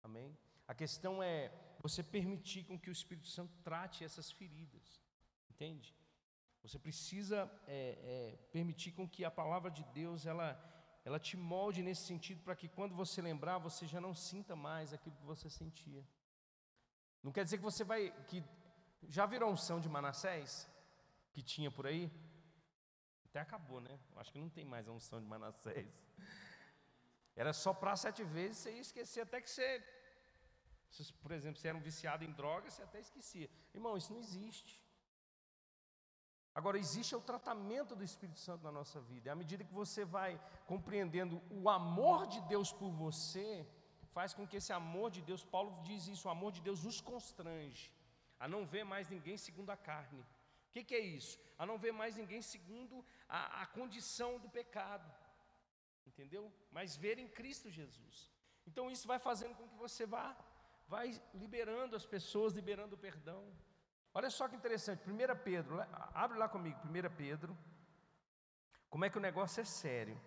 Amém? A questão é você permitir com que o Espírito Santo trate essas feridas. Entende? Você precisa é, é, permitir com que a palavra de Deus ela, ela te molde nesse sentido para que quando você lembrar você já não sinta mais aquilo que você sentia. Não quer dizer que você vai. que Já virou unção de Manassés? Que tinha por aí? Até acabou, né? Acho que não tem mais a unção de Manassés. Era só para sete vezes, você ia esquecer até que você. Por exemplo, você era um viciado em drogas, você até esquecia. Irmão, isso não existe. Agora, existe o tratamento do Espírito Santo na nossa vida. À medida que você vai compreendendo o amor de Deus por você, faz com que esse amor de Deus, Paulo diz isso, o amor de Deus nos constrange a não ver mais ninguém segundo a carne. O que, que é isso? A não ver mais ninguém segundo a, a condição do pecado, entendeu? Mas ver em Cristo Jesus. Então isso vai fazendo com que você vá, vai liberando as pessoas, liberando o perdão. Olha só que interessante, 1 Pedro, abre lá comigo, 1 Pedro, como é que o negócio é sério.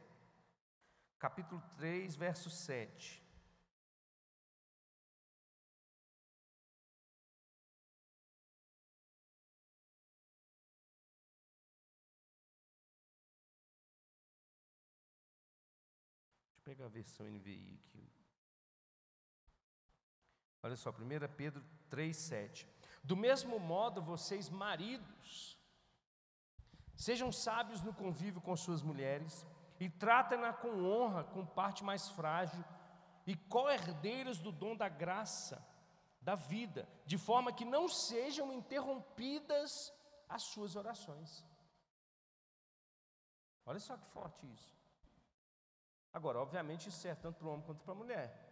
Capítulo 3, verso 7. Pegar a versão NVI aqui. Olha só, 1 Pedro 3,7. Do mesmo modo, vocês, maridos, Sejam sábios no convívio com suas mulheres e tratem-na com honra, com parte mais frágil, e co-herdeiros do dom da graça, da vida, de forma que não sejam interrompidas as suas orações. Olha só que forte isso. Agora, obviamente, isso serve tanto para o homem quanto para a mulher.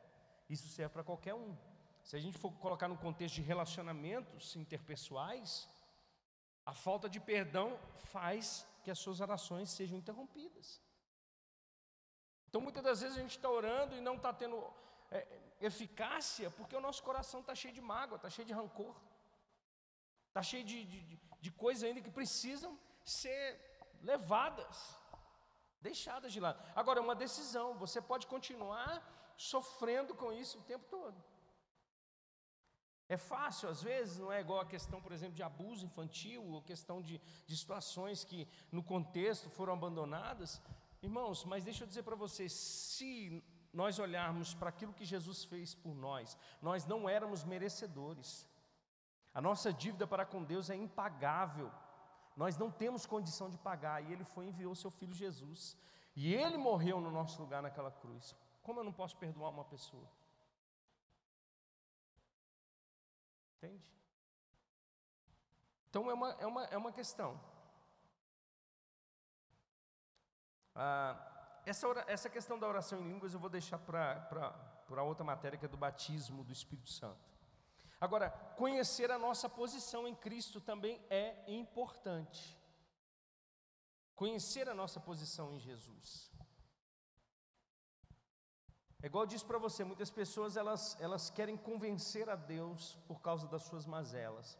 Isso serve para qualquer um. Se a gente for colocar no contexto de relacionamentos interpessoais, a falta de perdão faz que as suas orações sejam interrompidas. Então, muitas das vezes a gente está orando e não está tendo é, eficácia porque o nosso coração está cheio de mágoa, está cheio de rancor, está cheio de, de, de coisas ainda que precisam ser levadas, deixadas de lado. Agora, é uma decisão, você pode continuar sofrendo com isso o tempo todo. É fácil, às vezes, não é igual a questão, por exemplo, de abuso infantil, ou questão de, de situações que no contexto foram abandonadas. Irmãos, mas deixa eu dizer para vocês: se nós olharmos para aquilo que Jesus fez por nós, nós não éramos merecedores. A nossa dívida para com Deus é impagável. Nós não temos condição de pagar, e Ele foi e enviou seu Filho Jesus. E Ele morreu no nosso lugar naquela cruz. Como eu não posso perdoar uma pessoa? Entende? Então é uma, é uma, é uma questão. Ah, essa, essa questão da oração em línguas eu vou deixar para outra matéria que é do batismo do Espírito Santo. Agora, conhecer a nossa posição em Cristo também é importante. Conhecer a nossa posição em Jesus. É igual eu disse para você, muitas pessoas elas, elas querem convencer a Deus por causa das suas mazelas.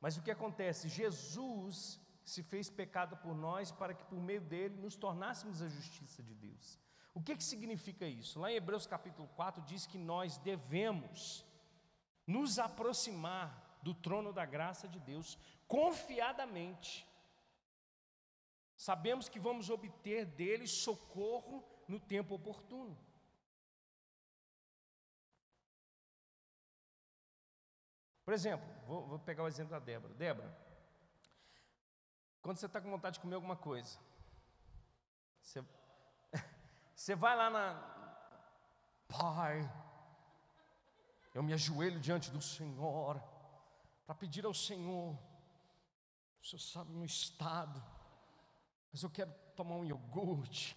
Mas o que acontece? Jesus se fez pecado por nós para que por meio dele nos tornássemos a justiça de Deus. O que, que significa isso? Lá em Hebreus capítulo 4 diz que nós devemos nos aproximar do trono da graça de Deus confiadamente. Sabemos que vamos obter dele socorro no tempo oportuno. Por exemplo, vou, vou pegar o exemplo da Débora. Débora, quando você está com vontade de comer alguma coisa, você, você vai lá na. Pai, eu me ajoelho diante do Senhor para pedir ao Senhor. O Senhor sabe meu estado, mas eu quero tomar um iogurte.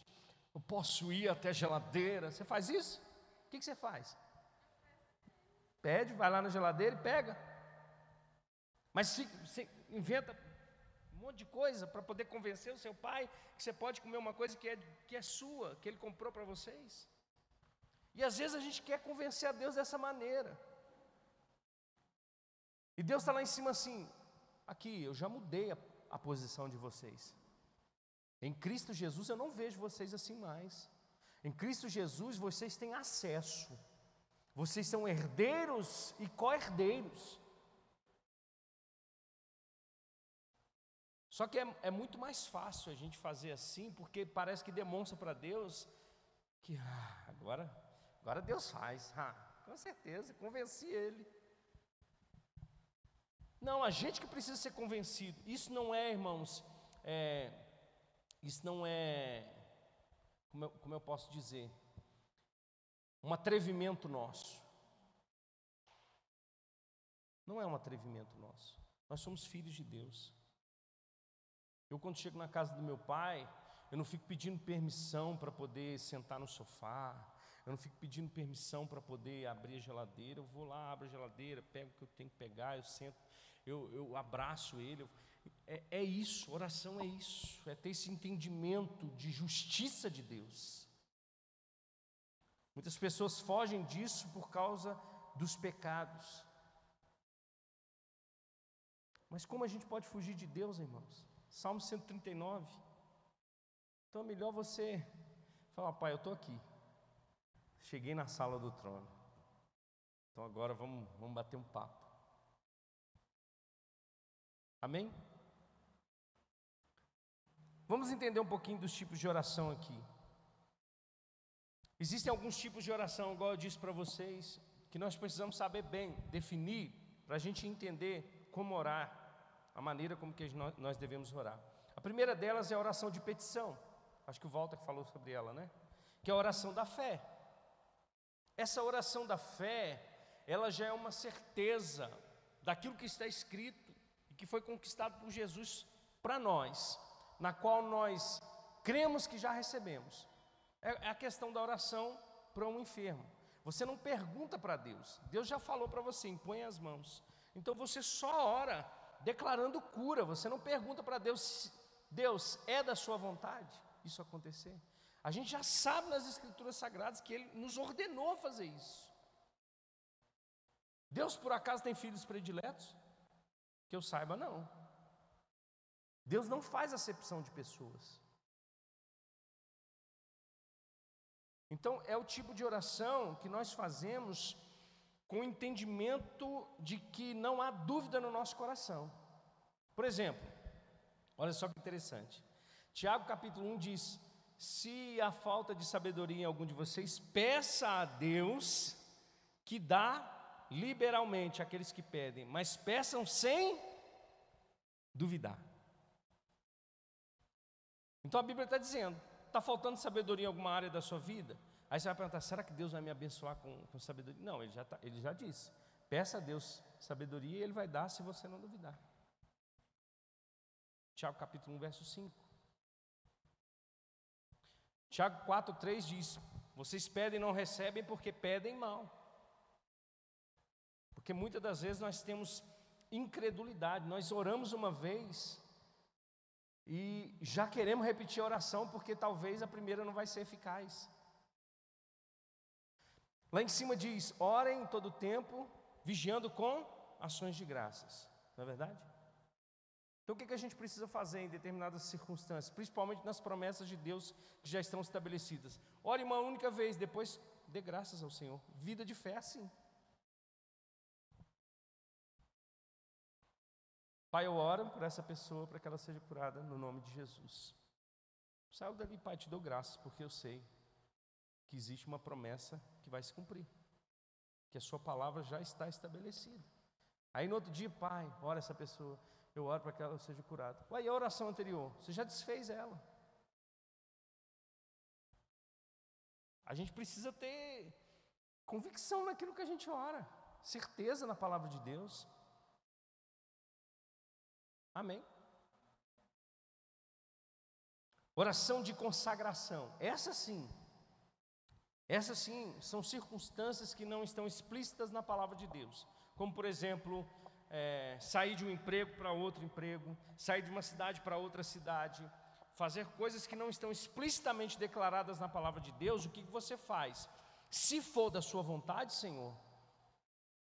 Eu posso ir até a geladeira. Você faz isso? O que, você faz? Pede, vai lá na geladeira e pega. Mas se, inventa um monte de coisa para poder convencer o seu pai que você pode comer uma coisa que é, que é sua, que ele comprou para vocês. E às vezes a gente quer convencer a Deus dessa maneira. E Deus está lá em cima assim: aqui, eu já mudei a, a posição de vocês. Em Cristo Jesus eu não vejo vocês assim mais. Em Cristo Jesus vocês têm acesso. Vocês são herdeiros e co-herdeiros. Só que é, é, muito mais fácil a gente fazer assim, porque parece que demonstra para Deus que ah, agora, agora Deus faz. Ah, com certeza, convenci Ele. Não, a gente que precisa ser convencido. Isso não é, irmãos, é, isso não é, como eu, como eu posso dizer, um atrevimento nosso. Não é um atrevimento nosso. Nós somos filhos de Deus. Eu, quando chego na casa do meu pai, eu não fico pedindo permissão para poder sentar no sofá. Eu não fico pedindo permissão para poder abrir a geladeira. Eu vou lá, abro a geladeira, pego o que eu tenho que pegar, eu sento, eu, eu abraço ele. É, é isso, oração é isso, é ter esse entendimento de justiça de Deus. Muitas pessoas fogem disso por causa dos pecados. Mas como a gente pode fugir de Deus, irmãos? Salmo 139. Então é melhor você falar, pai, eu estou aqui. Cheguei na sala do trono. Então agora vamos, vamos bater um papo. Amém? Vamos entender um pouquinho dos tipos de oração aqui. Existem alguns tipos de oração, igual eu disse para vocês, que nós precisamos saber bem, definir, para a gente entender como orar, a maneira como que nós devemos orar. A primeira delas é a oração de petição. Acho que o Walter falou sobre ela, né? Que é a oração da fé. Essa oração da fé, ela já é uma certeza daquilo que está escrito e que foi conquistado por Jesus para nós, na qual nós cremos que já recebemos. É, é a questão da oração para um enfermo. Você não pergunta para Deus, Deus já falou para você, impõe as mãos. Então você só ora declarando cura, você não pergunta para Deus, Deus, é da sua vontade isso acontecer? A gente já sabe nas Escrituras Sagradas que Ele nos ordenou fazer isso. Deus por acaso tem filhos prediletos? Que eu saiba, não. Deus não faz acepção de pessoas. Então, é o tipo de oração que nós fazemos com o entendimento de que não há dúvida no nosso coração. Por exemplo, olha só que interessante. Tiago capítulo 1 diz: Se há falta de sabedoria em algum de vocês, peça a Deus que dá liberalmente àqueles que pedem, mas peçam sem duvidar. Então a Bíblia está dizendo: está faltando sabedoria em alguma área da sua vida? Aí você vai perguntar: será que Deus vai me abençoar com, com sabedoria? Não, ele já, tá, ele já disse: peça a Deus sabedoria e Ele vai dar se você não duvidar. Tiago capítulo 1, verso 5. Tiago 4,3 diz: Vocês pedem e não recebem porque pedem mal. Porque muitas das vezes nós temos incredulidade, nós oramos uma vez e já queremos repetir a oração porque talvez a primeira não vai ser eficaz. Lá em cima diz: orem em todo tempo, vigiando com ações de graças. Não é verdade? Então, o que, a gente precisa fazer em determinadas circunstâncias, principalmente nas promessas de Deus que já estão estabelecidas? Ore uma única vez, depois dê graças ao Senhor. Vida de fé é assim. Pai, eu oro por essa pessoa para que ela seja curada no nome de Jesus. Saiu dali, Pai, te dou graças, porque eu sei que existe uma promessa que vai se cumprir, que a Sua palavra já está estabelecida. Aí no outro dia, Pai, ora essa pessoa eu oro para que ela seja curada. E a oração anterior? Você já desfez ela. A gente precisa ter convicção naquilo que a gente ora, certeza na palavra de Deus. Amém. Oração de consagração. Essa sim. Essas sim são circunstâncias que não estão explícitas na palavra de Deus. Como por exemplo, é, sair de um emprego para outro emprego, sair de uma cidade para outra cidade, fazer coisas que não estão explicitamente declaradas na palavra de Deus, o que você faz? Se for da sua vontade, Senhor,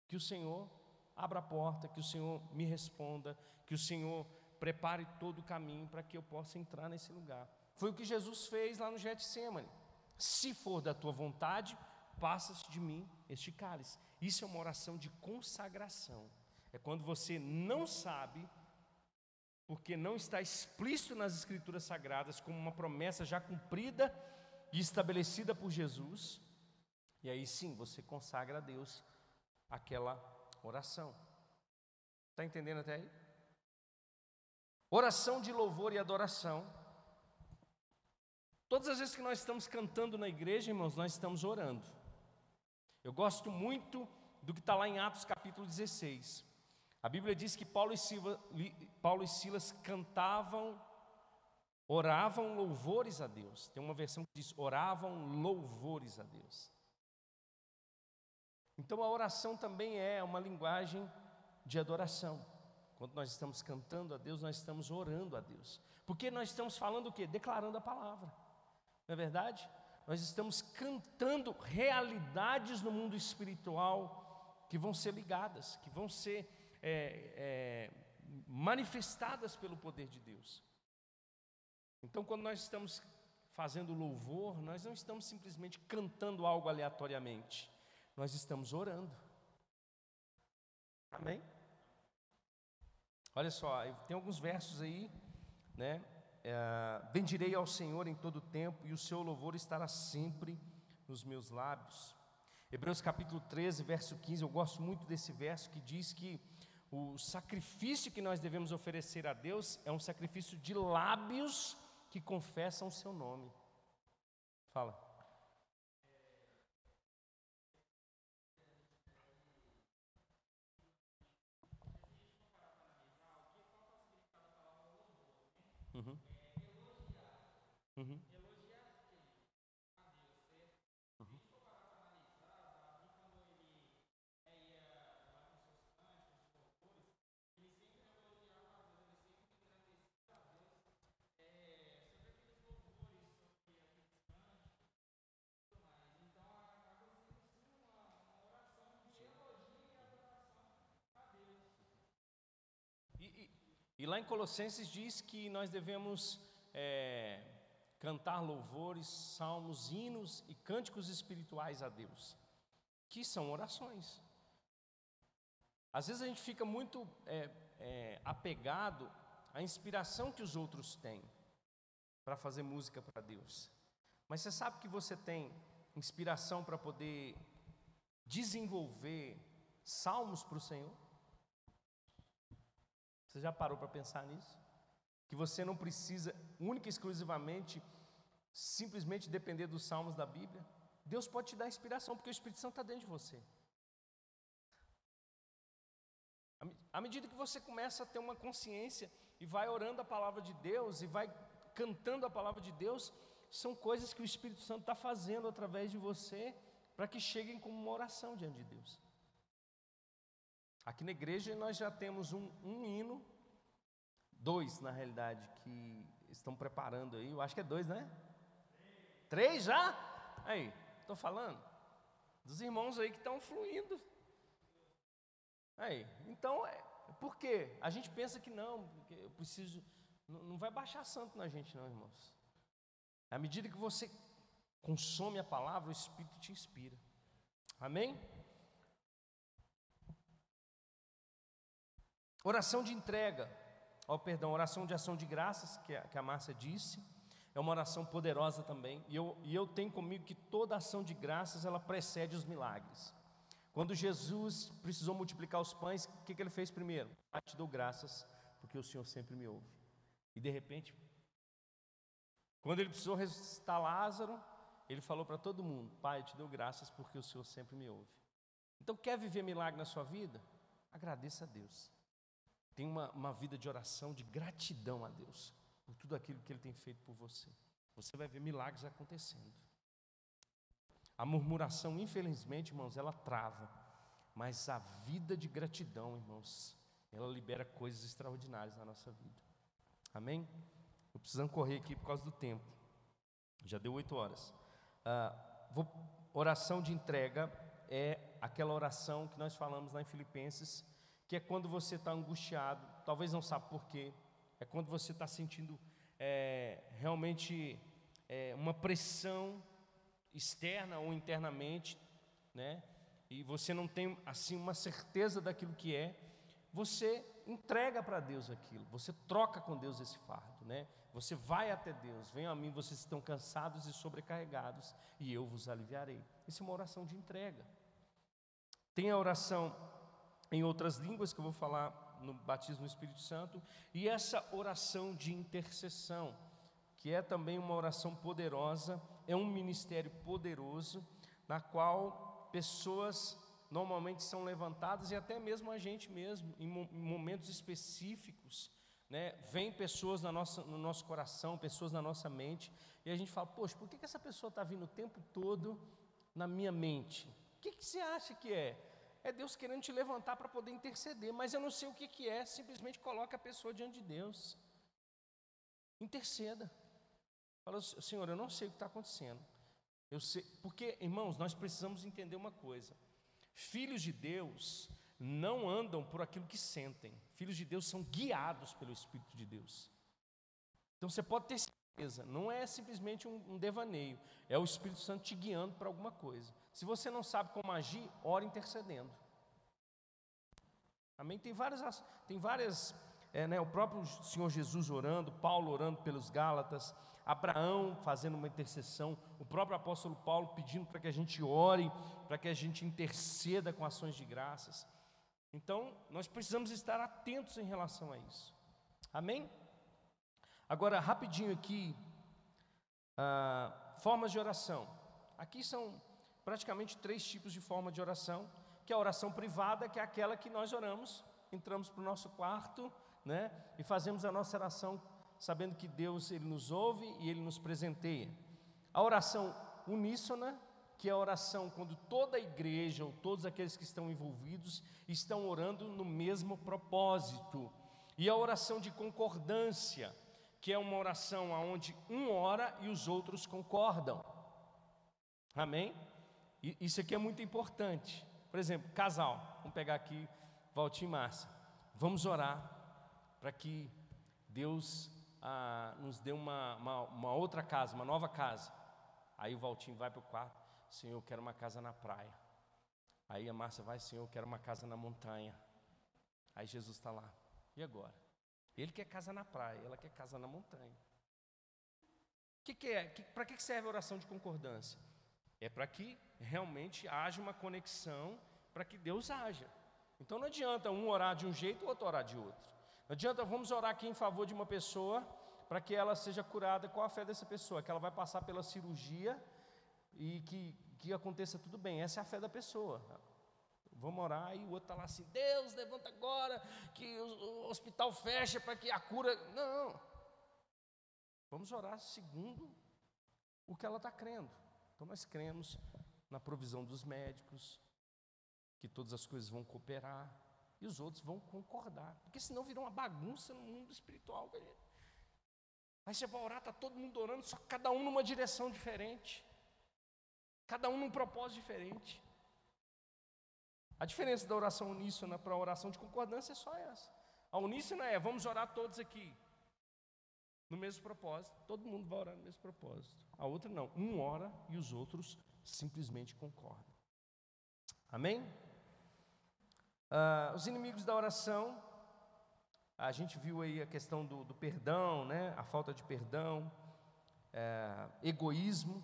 que o Senhor abra a porta, que o Senhor me responda, que o Senhor prepare todo o caminho para que eu possa entrar nesse lugar. Foi o que Jesus fez lá no Getsemane. Se for da tua vontade, passa-se de mim este cálice. Isso é uma oração de consagração. É quando você não sabe, porque não está explícito nas Escrituras Sagradas como uma promessa já cumprida e estabelecida por Jesus, e aí sim você consagra a Deus aquela oração. Está entendendo até aí? Oração de louvor e adoração. Todas as vezes que nós estamos cantando na igreja, irmãos, nós estamos orando. Eu gosto muito do que está lá em Atos capítulo 16. A Bíblia diz que Paulo e, Silas, Paulo e Silas cantavam, oravam louvores a Deus. Tem uma versão que diz oravam louvores a Deus. Então a oração também é uma linguagem de adoração. Quando nós estamos cantando a Deus, nós estamos orando a Deus. Porque nós estamos falando o quê? Declarando a palavra. Não é verdade? Nós estamos cantando realidades no mundo espiritual que vão ser ligadas, que vão ser é, é, manifestadas pelo poder de Deus. Então, quando nós estamos fazendo louvor, nós não estamos simplesmente cantando algo aleatoriamente, nós estamos orando. Amém? Olha só, tem alguns versos aí, né? É, Bendirei ao Senhor em todo tempo, e o seu louvor estará sempre nos meus lábios. Hebreus capítulo 13, verso 15, eu gosto muito desse verso que diz que o sacrifício que nós devemos oferecer a Deus é um sacrifício de lábios que confessam o seu nome. Fala. Uhum. Uhum. E lá em Colossenses diz que nós devemos é, cantar louvores, salmos, hinos e cânticos espirituais a Deus, que são orações. Às vezes a gente fica muito é, é, apegado à inspiração que os outros têm para fazer música para Deus. Mas você sabe que você tem inspiração para poder desenvolver salmos para o Senhor? Você já parou para pensar nisso? Que você não precisa única e exclusivamente simplesmente depender dos salmos da Bíblia. Deus pode te dar inspiração, porque o Espírito Santo está dentro de você. À medida que você começa a ter uma consciência e vai orando a palavra de Deus e vai cantando a palavra de Deus, são coisas que o Espírito Santo está fazendo através de você para que cheguem como uma oração diante de Deus. Aqui na igreja nós já temos um, um hino, dois na realidade, que estão preparando aí. Eu acho que é dois, né? Três já? Aí, estou falando. Dos irmãos aí que estão fluindo. Aí, então, é, por quê? A gente pensa que não, porque eu preciso. Não, não vai baixar santo na gente, não, irmãos. À medida que você consome a palavra, o Espírito te inspira. Amém? Oração de entrega, oh, perdão, oração de ação de graças, que a, que a Márcia disse, é uma oração poderosa também, e eu, e eu tenho comigo que toda ação de graças ela precede os milagres. Quando Jesus precisou multiplicar os pães, o que, que ele fez primeiro? Pai, te dou graças, porque o Senhor sempre me ouve. E de repente, quando ele precisou ressuscitar Lázaro, ele falou para todo mundo: Pai, te dou graças, porque o Senhor sempre me ouve. Então, quer viver milagre na sua vida? Agradeça a Deus. Tenha uma, uma vida de oração, de gratidão a Deus por tudo aquilo que Ele tem feito por você. Você vai ver milagres acontecendo. A murmuração, infelizmente, irmãos, ela trava, mas a vida de gratidão, irmãos, ela libera coisas extraordinárias na nossa vida. Amém? Estou precisando correr aqui por causa do tempo. Já deu oito horas. Ah, vou, oração de entrega é aquela oração que nós falamos lá em Filipenses que é quando você está angustiado, talvez não sabe por quê, é quando você está sentindo é, realmente é, uma pressão externa ou internamente, né? E você não tem assim uma certeza daquilo que é, você entrega para Deus aquilo, você troca com Deus esse fardo, né? Você vai até Deus, venham a mim, vocês estão cansados e sobrecarregados, e eu vos aliviarei. Isso é uma oração de entrega. Tem a oração em outras línguas que eu vou falar no batismo no Espírito Santo, e essa oração de intercessão, que é também uma oração poderosa, é um ministério poderoso, na qual pessoas normalmente são levantadas, e até mesmo a gente mesmo, em momentos específicos, né, vem pessoas na nossa, no nosso coração, pessoas na nossa mente, e a gente fala, poxa, por que, que essa pessoa está vindo o tempo todo na minha mente? O que, que você acha que é? É Deus querendo te levantar para poder interceder, mas eu não sei o que, que é, simplesmente coloca a pessoa diante de Deus. Interceda. Fala, Senhor, eu não sei o que está acontecendo. Eu sei, porque, irmãos, nós precisamos entender uma coisa: filhos de Deus não andam por aquilo que sentem, filhos de Deus são guiados pelo Espírito de Deus. Então você pode ter certeza, não é simplesmente um, um devaneio, é o Espírito Santo te guiando para alguma coisa. Se você não sabe como agir, ore intercedendo. Amém? Tem várias, tem várias é, né, o próprio Senhor Jesus orando, Paulo orando pelos Gálatas, Abraão fazendo uma intercessão, o próprio apóstolo Paulo pedindo para que a gente ore, para que a gente interceda com ações de graças. Então, nós precisamos estar atentos em relação a isso. Amém? Agora, rapidinho aqui, ah, formas de oração. Aqui são praticamente três tipos de forma de oração, que é a oração privada, que é aquela que nós oramos, entramos para o nosso quarto, né, e fazemos a nossa oração sabendo que Deus ele nos ouve e ele nos presenteia. A oração uníssona, que é a oração quando toda a igreja ou todos aqueles que estão envolvidos estão orando no mesmo propósito. E a oração de concordância, que é uma oração onde um ora e os outros concordam. Amém? Isso aqui é muito importante. Por exemplo, casal, vamos pegar aqui Valtim e Márcia. Vamos orar para que Deus ah, nos dê uma, uma, uma, outra casa, uma nova casa. Aí o Valtim vai para o quarto, Senhor, eu quero uma casa na praia. Aí a Márcia vai, Senhor, eu quero uma casa na montanha. Aí Jesus está lá. E agora? Ele quer casa na praia, ela quer casa na montanha. Que, que, é? Que, para que serve a oração de concordância? É para que realmente haja uma conexão, para que Deus haja. Então não adianta um orar de um jeito e o outro orar de outro. Não adianta, vamos orar aqui em favor de uma pessoa para que ela seja curada. Qual a fé dessa pessoa? Que ela vai passar pela cirurgia e que, que aconteça tudo bem. Essa é a fé da pessoa. Vamos orar e o outro está lá assim: Deus, levanta agora, que o hospital fecha para que a cura. Não. Vamos orar segundo o que ela está crendo. Então nós cremos na provisão dos médicos, que todas as coisas vão cooperar, e os outros vão concordar. Porque senão virou uma bagunça no mundo espiritual. Aí você vai orar, está todo mundo orando, só cada um numa direção diferente. Cada um num propósito diferente. A diferença da oração uníssona para a oração de concordância é só essa. A uníssona é, vamos orar todos aqui. No mesmo propósito, todo mundo vai orar no mesmo propósito. A outra não, um ora e os outros simplesmente concordam. Amém? Uh, os inimigos da oração, a gente viu aí a questão do, do perdão, né? a falta de perdão, é, egoísmo,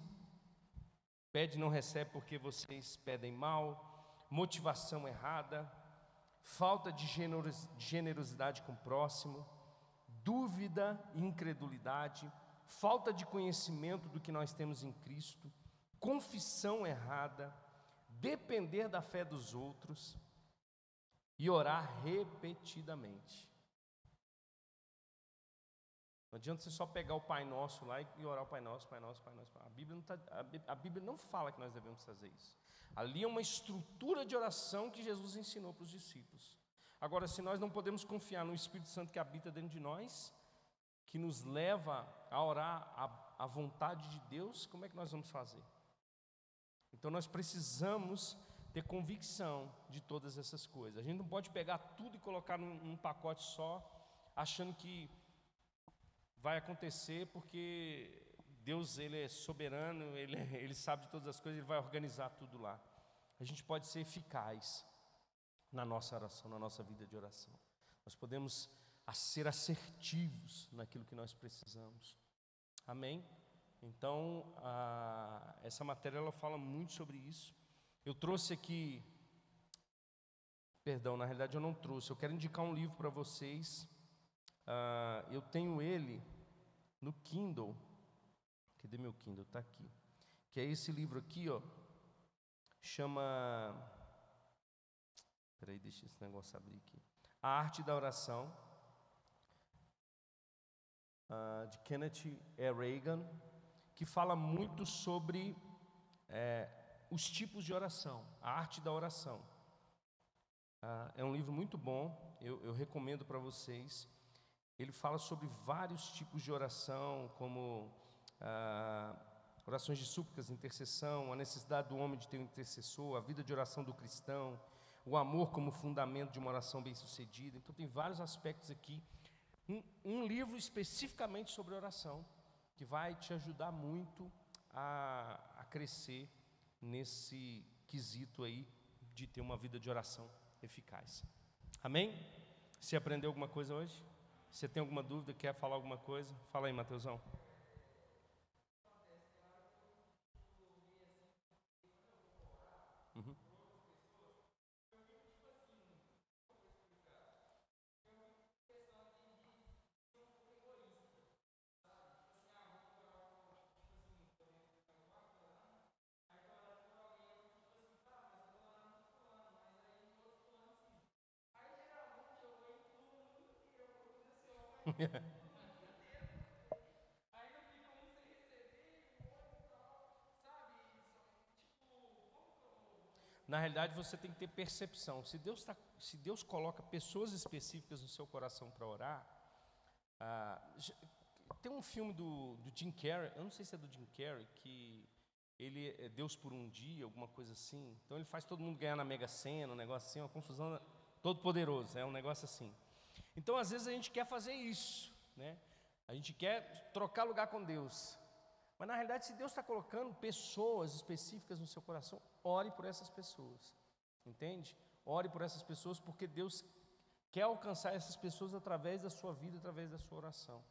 pede não recebe porque vocês pedem mal, motivação errada, falta de generosidade com o próximo, dúvida e incredulidade, falta de conhecimento do que nós temos em Cristo, confissão errada, depender da fé dos outros, e orar repetidamente. Não adianta você só pegar o Pai Nosso lá e orar o Pai Nosso, Pai Nosso, Pai Nosso. A Bíblia, não tá, a Bíblia não fala que nós devemos fazer isso. Ali é uma estrutura de oração que Jesus ensinou para os discípulos. Agora, se nós não podemos confiar no Espírito Santo que habita dentro de nós, que nos leva a orar a, a vontade de Deus, como é que nós vamos fazer? Então, nós precisamos ter convicção de todas essas coisas. A gente não pode pegar tudo e colocar num, num pacote só, achando que vai acontecer porque Deus ele é soberano, ele, ele sabe de todas as coisas, ele vai organizar tudo lá. A gente pode ser eficaz na nossa oração, na nossa vida de oração. Nós podemos ser assertivos naquilo que nós precisamos. Amém? Então, a, essa matéria ela fala muito sobre isso. Eu trouxe aqui, perdão, na realidade eu não trouxe, eu quero indicar um livro para vocês. Uh, eu tenho ele no Kindle. Cadê meu Kindle? Está aqui. Que é esse livro aqui, ó. Chama. Peraí, deixa esse negócio abrir aqui. A Arte da Oração. Uh, de Kenneth E. Reagan, que fala muito sobre é, os tipos de oração, a arte da oração. Ah, é um livro muito bom, eu, eu recomendo para vocês. Ele fala sobre vários tipos de oração, como ah, orações de súplicas, intercessão, a necessidade do homem de ter um intercessor, a vida de oração do cristão, o amor como fundamento de uma oração bem-sucedida. Então, tem vários aspectos aqui. Um, um livro especificamente sobre oração, que vai te ajudar muito a, a crescer nesse quesito aí de ter uma vida de oração eficaz. Amém? Você aprendeu alguma coisa hoje? Você tem alguma dúvida, quer falar alguma coisa? Fala aí, Mateusão. Uhum. Na realidade, você tem que ter percepção. Se Deus, tá, se Deus coloca pessoas específicas no seu coração para orar, ah, tem um filme do, do Jim Carrey, eu não sei se é do Jim Carrey, que ele é Deus por um dia, alguma coisa assim. Então ele faz todo mundo ganhar na Mega Sena, um negócio assim, uma confusão, todo poderoso, é um negócio assim. Então às vezes a gente quer fazer isso, né? A gente quer trocar lugar com Deus. Mas na realidade, se Deus está colocando pessoas específicas no seu coração, ore por essas pessoas. Entende? Ore por essas pessoas, porque Deus quer alcançar essas pessoas através da sua vida, através da sua oração.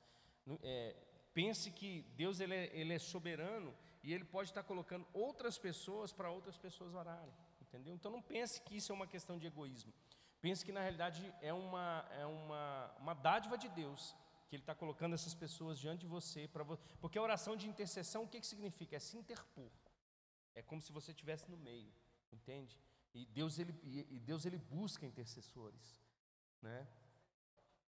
É, pense que Deus ele é, ele é soberano e Ele pode estar colocando outras pessoas para outras pessoas orarem. Entendeu? Então não pense que isso é uma questão de egoísmo. Pense que na realidade é uma, é uma, uma dádiva de Deus que Ele está colocando essas pessoas diante de você, vo... porque a oração de intercessão, o que, que significa? É se interpor. É como se você estivesse no meio, entende? E Deus ele, e Deus ele busca intercessores, né?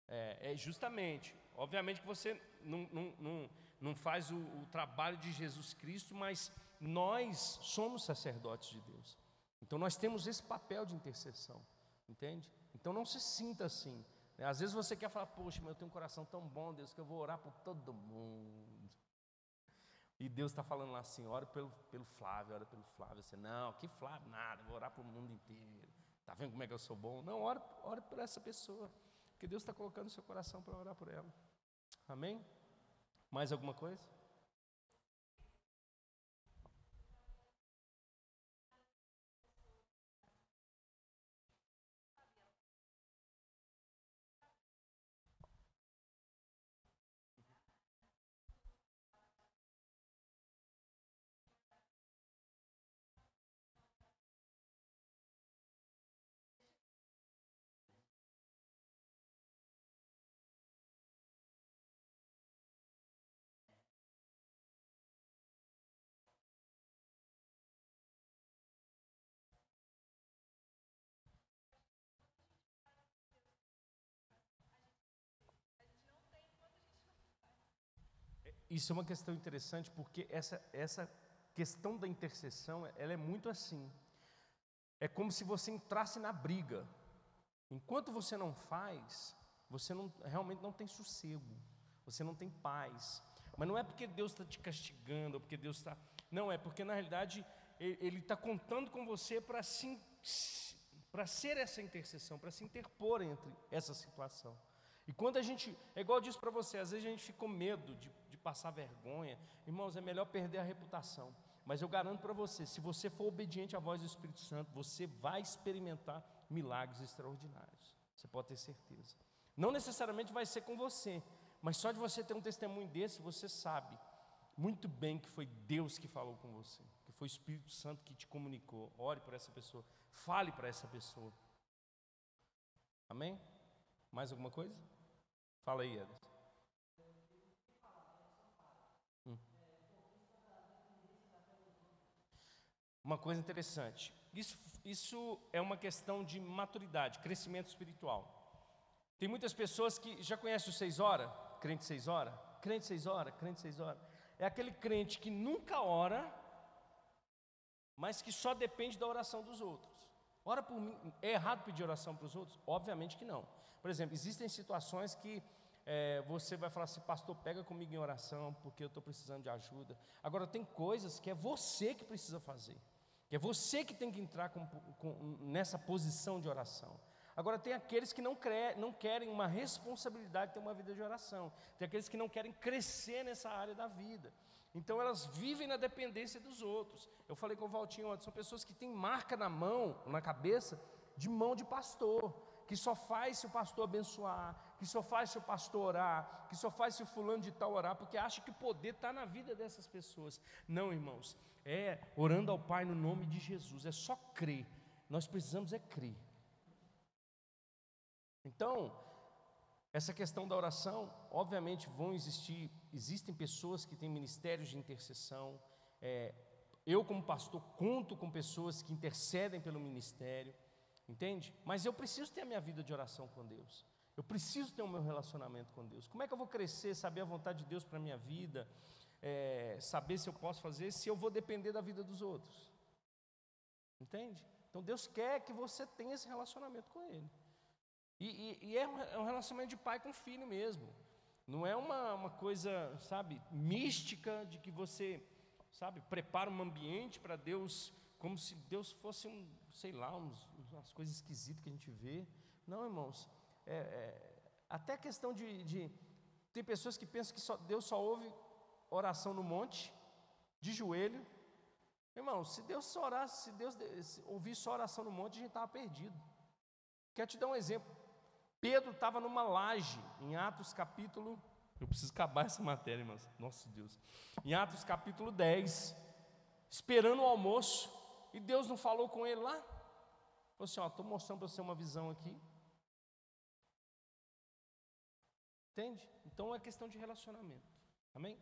É, é justamente, obviamente que você não, não, não, não faz o, o trabalho de Jesus Cristo, mas nós somos sacerdotes de Deus. Então nós temos esse papel de intercessão, entende? Então não se sinta assim. Né? Às vezes você quer falar, poxa, mas eu tenho um coração tão bom, Deus, que eu vou orar por todo mundo. E Deus está falando lá assim, ora pelo, pelo Flávio, ora pelo Flávio. Você, não, que Flávio, nada, vou orar para o mundo inteiro. Está vendo como é que eu sou bom? Não, ora, ora por essa pessoa. Porque Deus está colocando o seu coração para orar por ela. Amém? Mais alguma coisa? Isso é uma questão interessante porque essa, essa questão da intercessão, ela é muito assim. É como se você entrasse na briga. Enquanto você não faz, você não, realmente não tem sossego, você não tem paz. Mas não é porque Deus está te castigando, ou porque Deus está. Não, é porque na realidade Ele está contando com você para ser essa intercessão, para se interpor entre essa situação. E quando a gente, é igual eu disse para você, às vezes a gente fica com medo de passar vergonha. Irmãos, é melhor perder a reputação. Mas eu garanto para você, se você for obediente à voz do Espírito Santo, você vai experimentar milagres extraordinários. Você pode ter certeza. Não necessariamente vai ser com você, mas só de você ter um testemunho desse, você sabe muito bem que foi Deus que falou com você, que foi o Espírito Santo que te comunicou. Ore por essa pessoa, fale para essa pessoa. Amém? Mais alguma coisa? Fala aí, Ederson. Uma coisa interessante. Isso, isso é uma questão de maturidade, crescimento espiritual. Tem muitas pessoas que já conhecem o seis horas, crente seis horas, crente seis horas, crente seis horas. É aquele crente que nunca ora, mas que só depende da oração dos outros. Ora por mim. É errado pedir oração para os outros? Obviamente que não. Por exemplo, existem situações que é, você vai falar assim, pastor, pega comigo em oração, porque eu estou precisando de ajuda. Agora, tem coisas que é você que precisa fazer, que é você que tem que entrar com, com, nessa posição de oração. Agora, tem aqueles que não, cre, não querem uma responsabilidade de ter uma vida de oração, tem aqueles que não querem crescer nessa área da vida. Então, elas vivem na dependência dos outros. Eu falei com o Valtinho ontem, são pessoas que têm marca na mão, na cabeça, de mão de pastor que só faz se o pastor abençoar, que só faz se o pastor orar, que só faz se o fulano de tal orar, porque acha que o poder está na vida dessas pessoas. Não, irmãos, é orando ao Pai no nome de Jesus, é só crer. Nós precisamos é crer. Então, essa questão da oração, obviamente vão existir, existem pessoas que têm ministérios de intercessão. É, eu, como pastor, conto com pessoas que intercedem pelo ministério. Entende? Mas eu preciso ter a minha vida de oração com Deus. Eu preciso ter o meu relacionamento com Deus. Como é que eu vou crescer, saber a vontade de Deus para a minha vida, é, saber se eu posso fazer, se eu vou depender da vida dos outros? Entende? Então Deus quer que você tenha esse relacionamento com Ele. E, e, e é, um, é, um, relacionamento de pai com filho mesmo. Não é uma, uma coisa, sabe, mística de que você, sabe, prepara um ambiente para Deus, como se Deus fosse um, sei lá, umas coisas esquisitas que a gente vê. Não, irmãos. É, é, até questão de, de, Tem pessoas que pensam que só, Deus só ouve oração no monte, de joelho. Irmão, se Deus só orasse, se Deus ouvisse só oração no monte, a gente estava perdido. Quero te dar um exemplo. Pedro estava numa laje, em Atos capítulo. Eu preciso acabar essa matéria, irmãos. Nossa Deus. Em Atos capítulo 10, esperando o almoço, e Deus não falou com ele lá? Falou assim: Ó, estou mostrando para você uma visão aqui. Entende? Então é questão de relacionamento. Amém?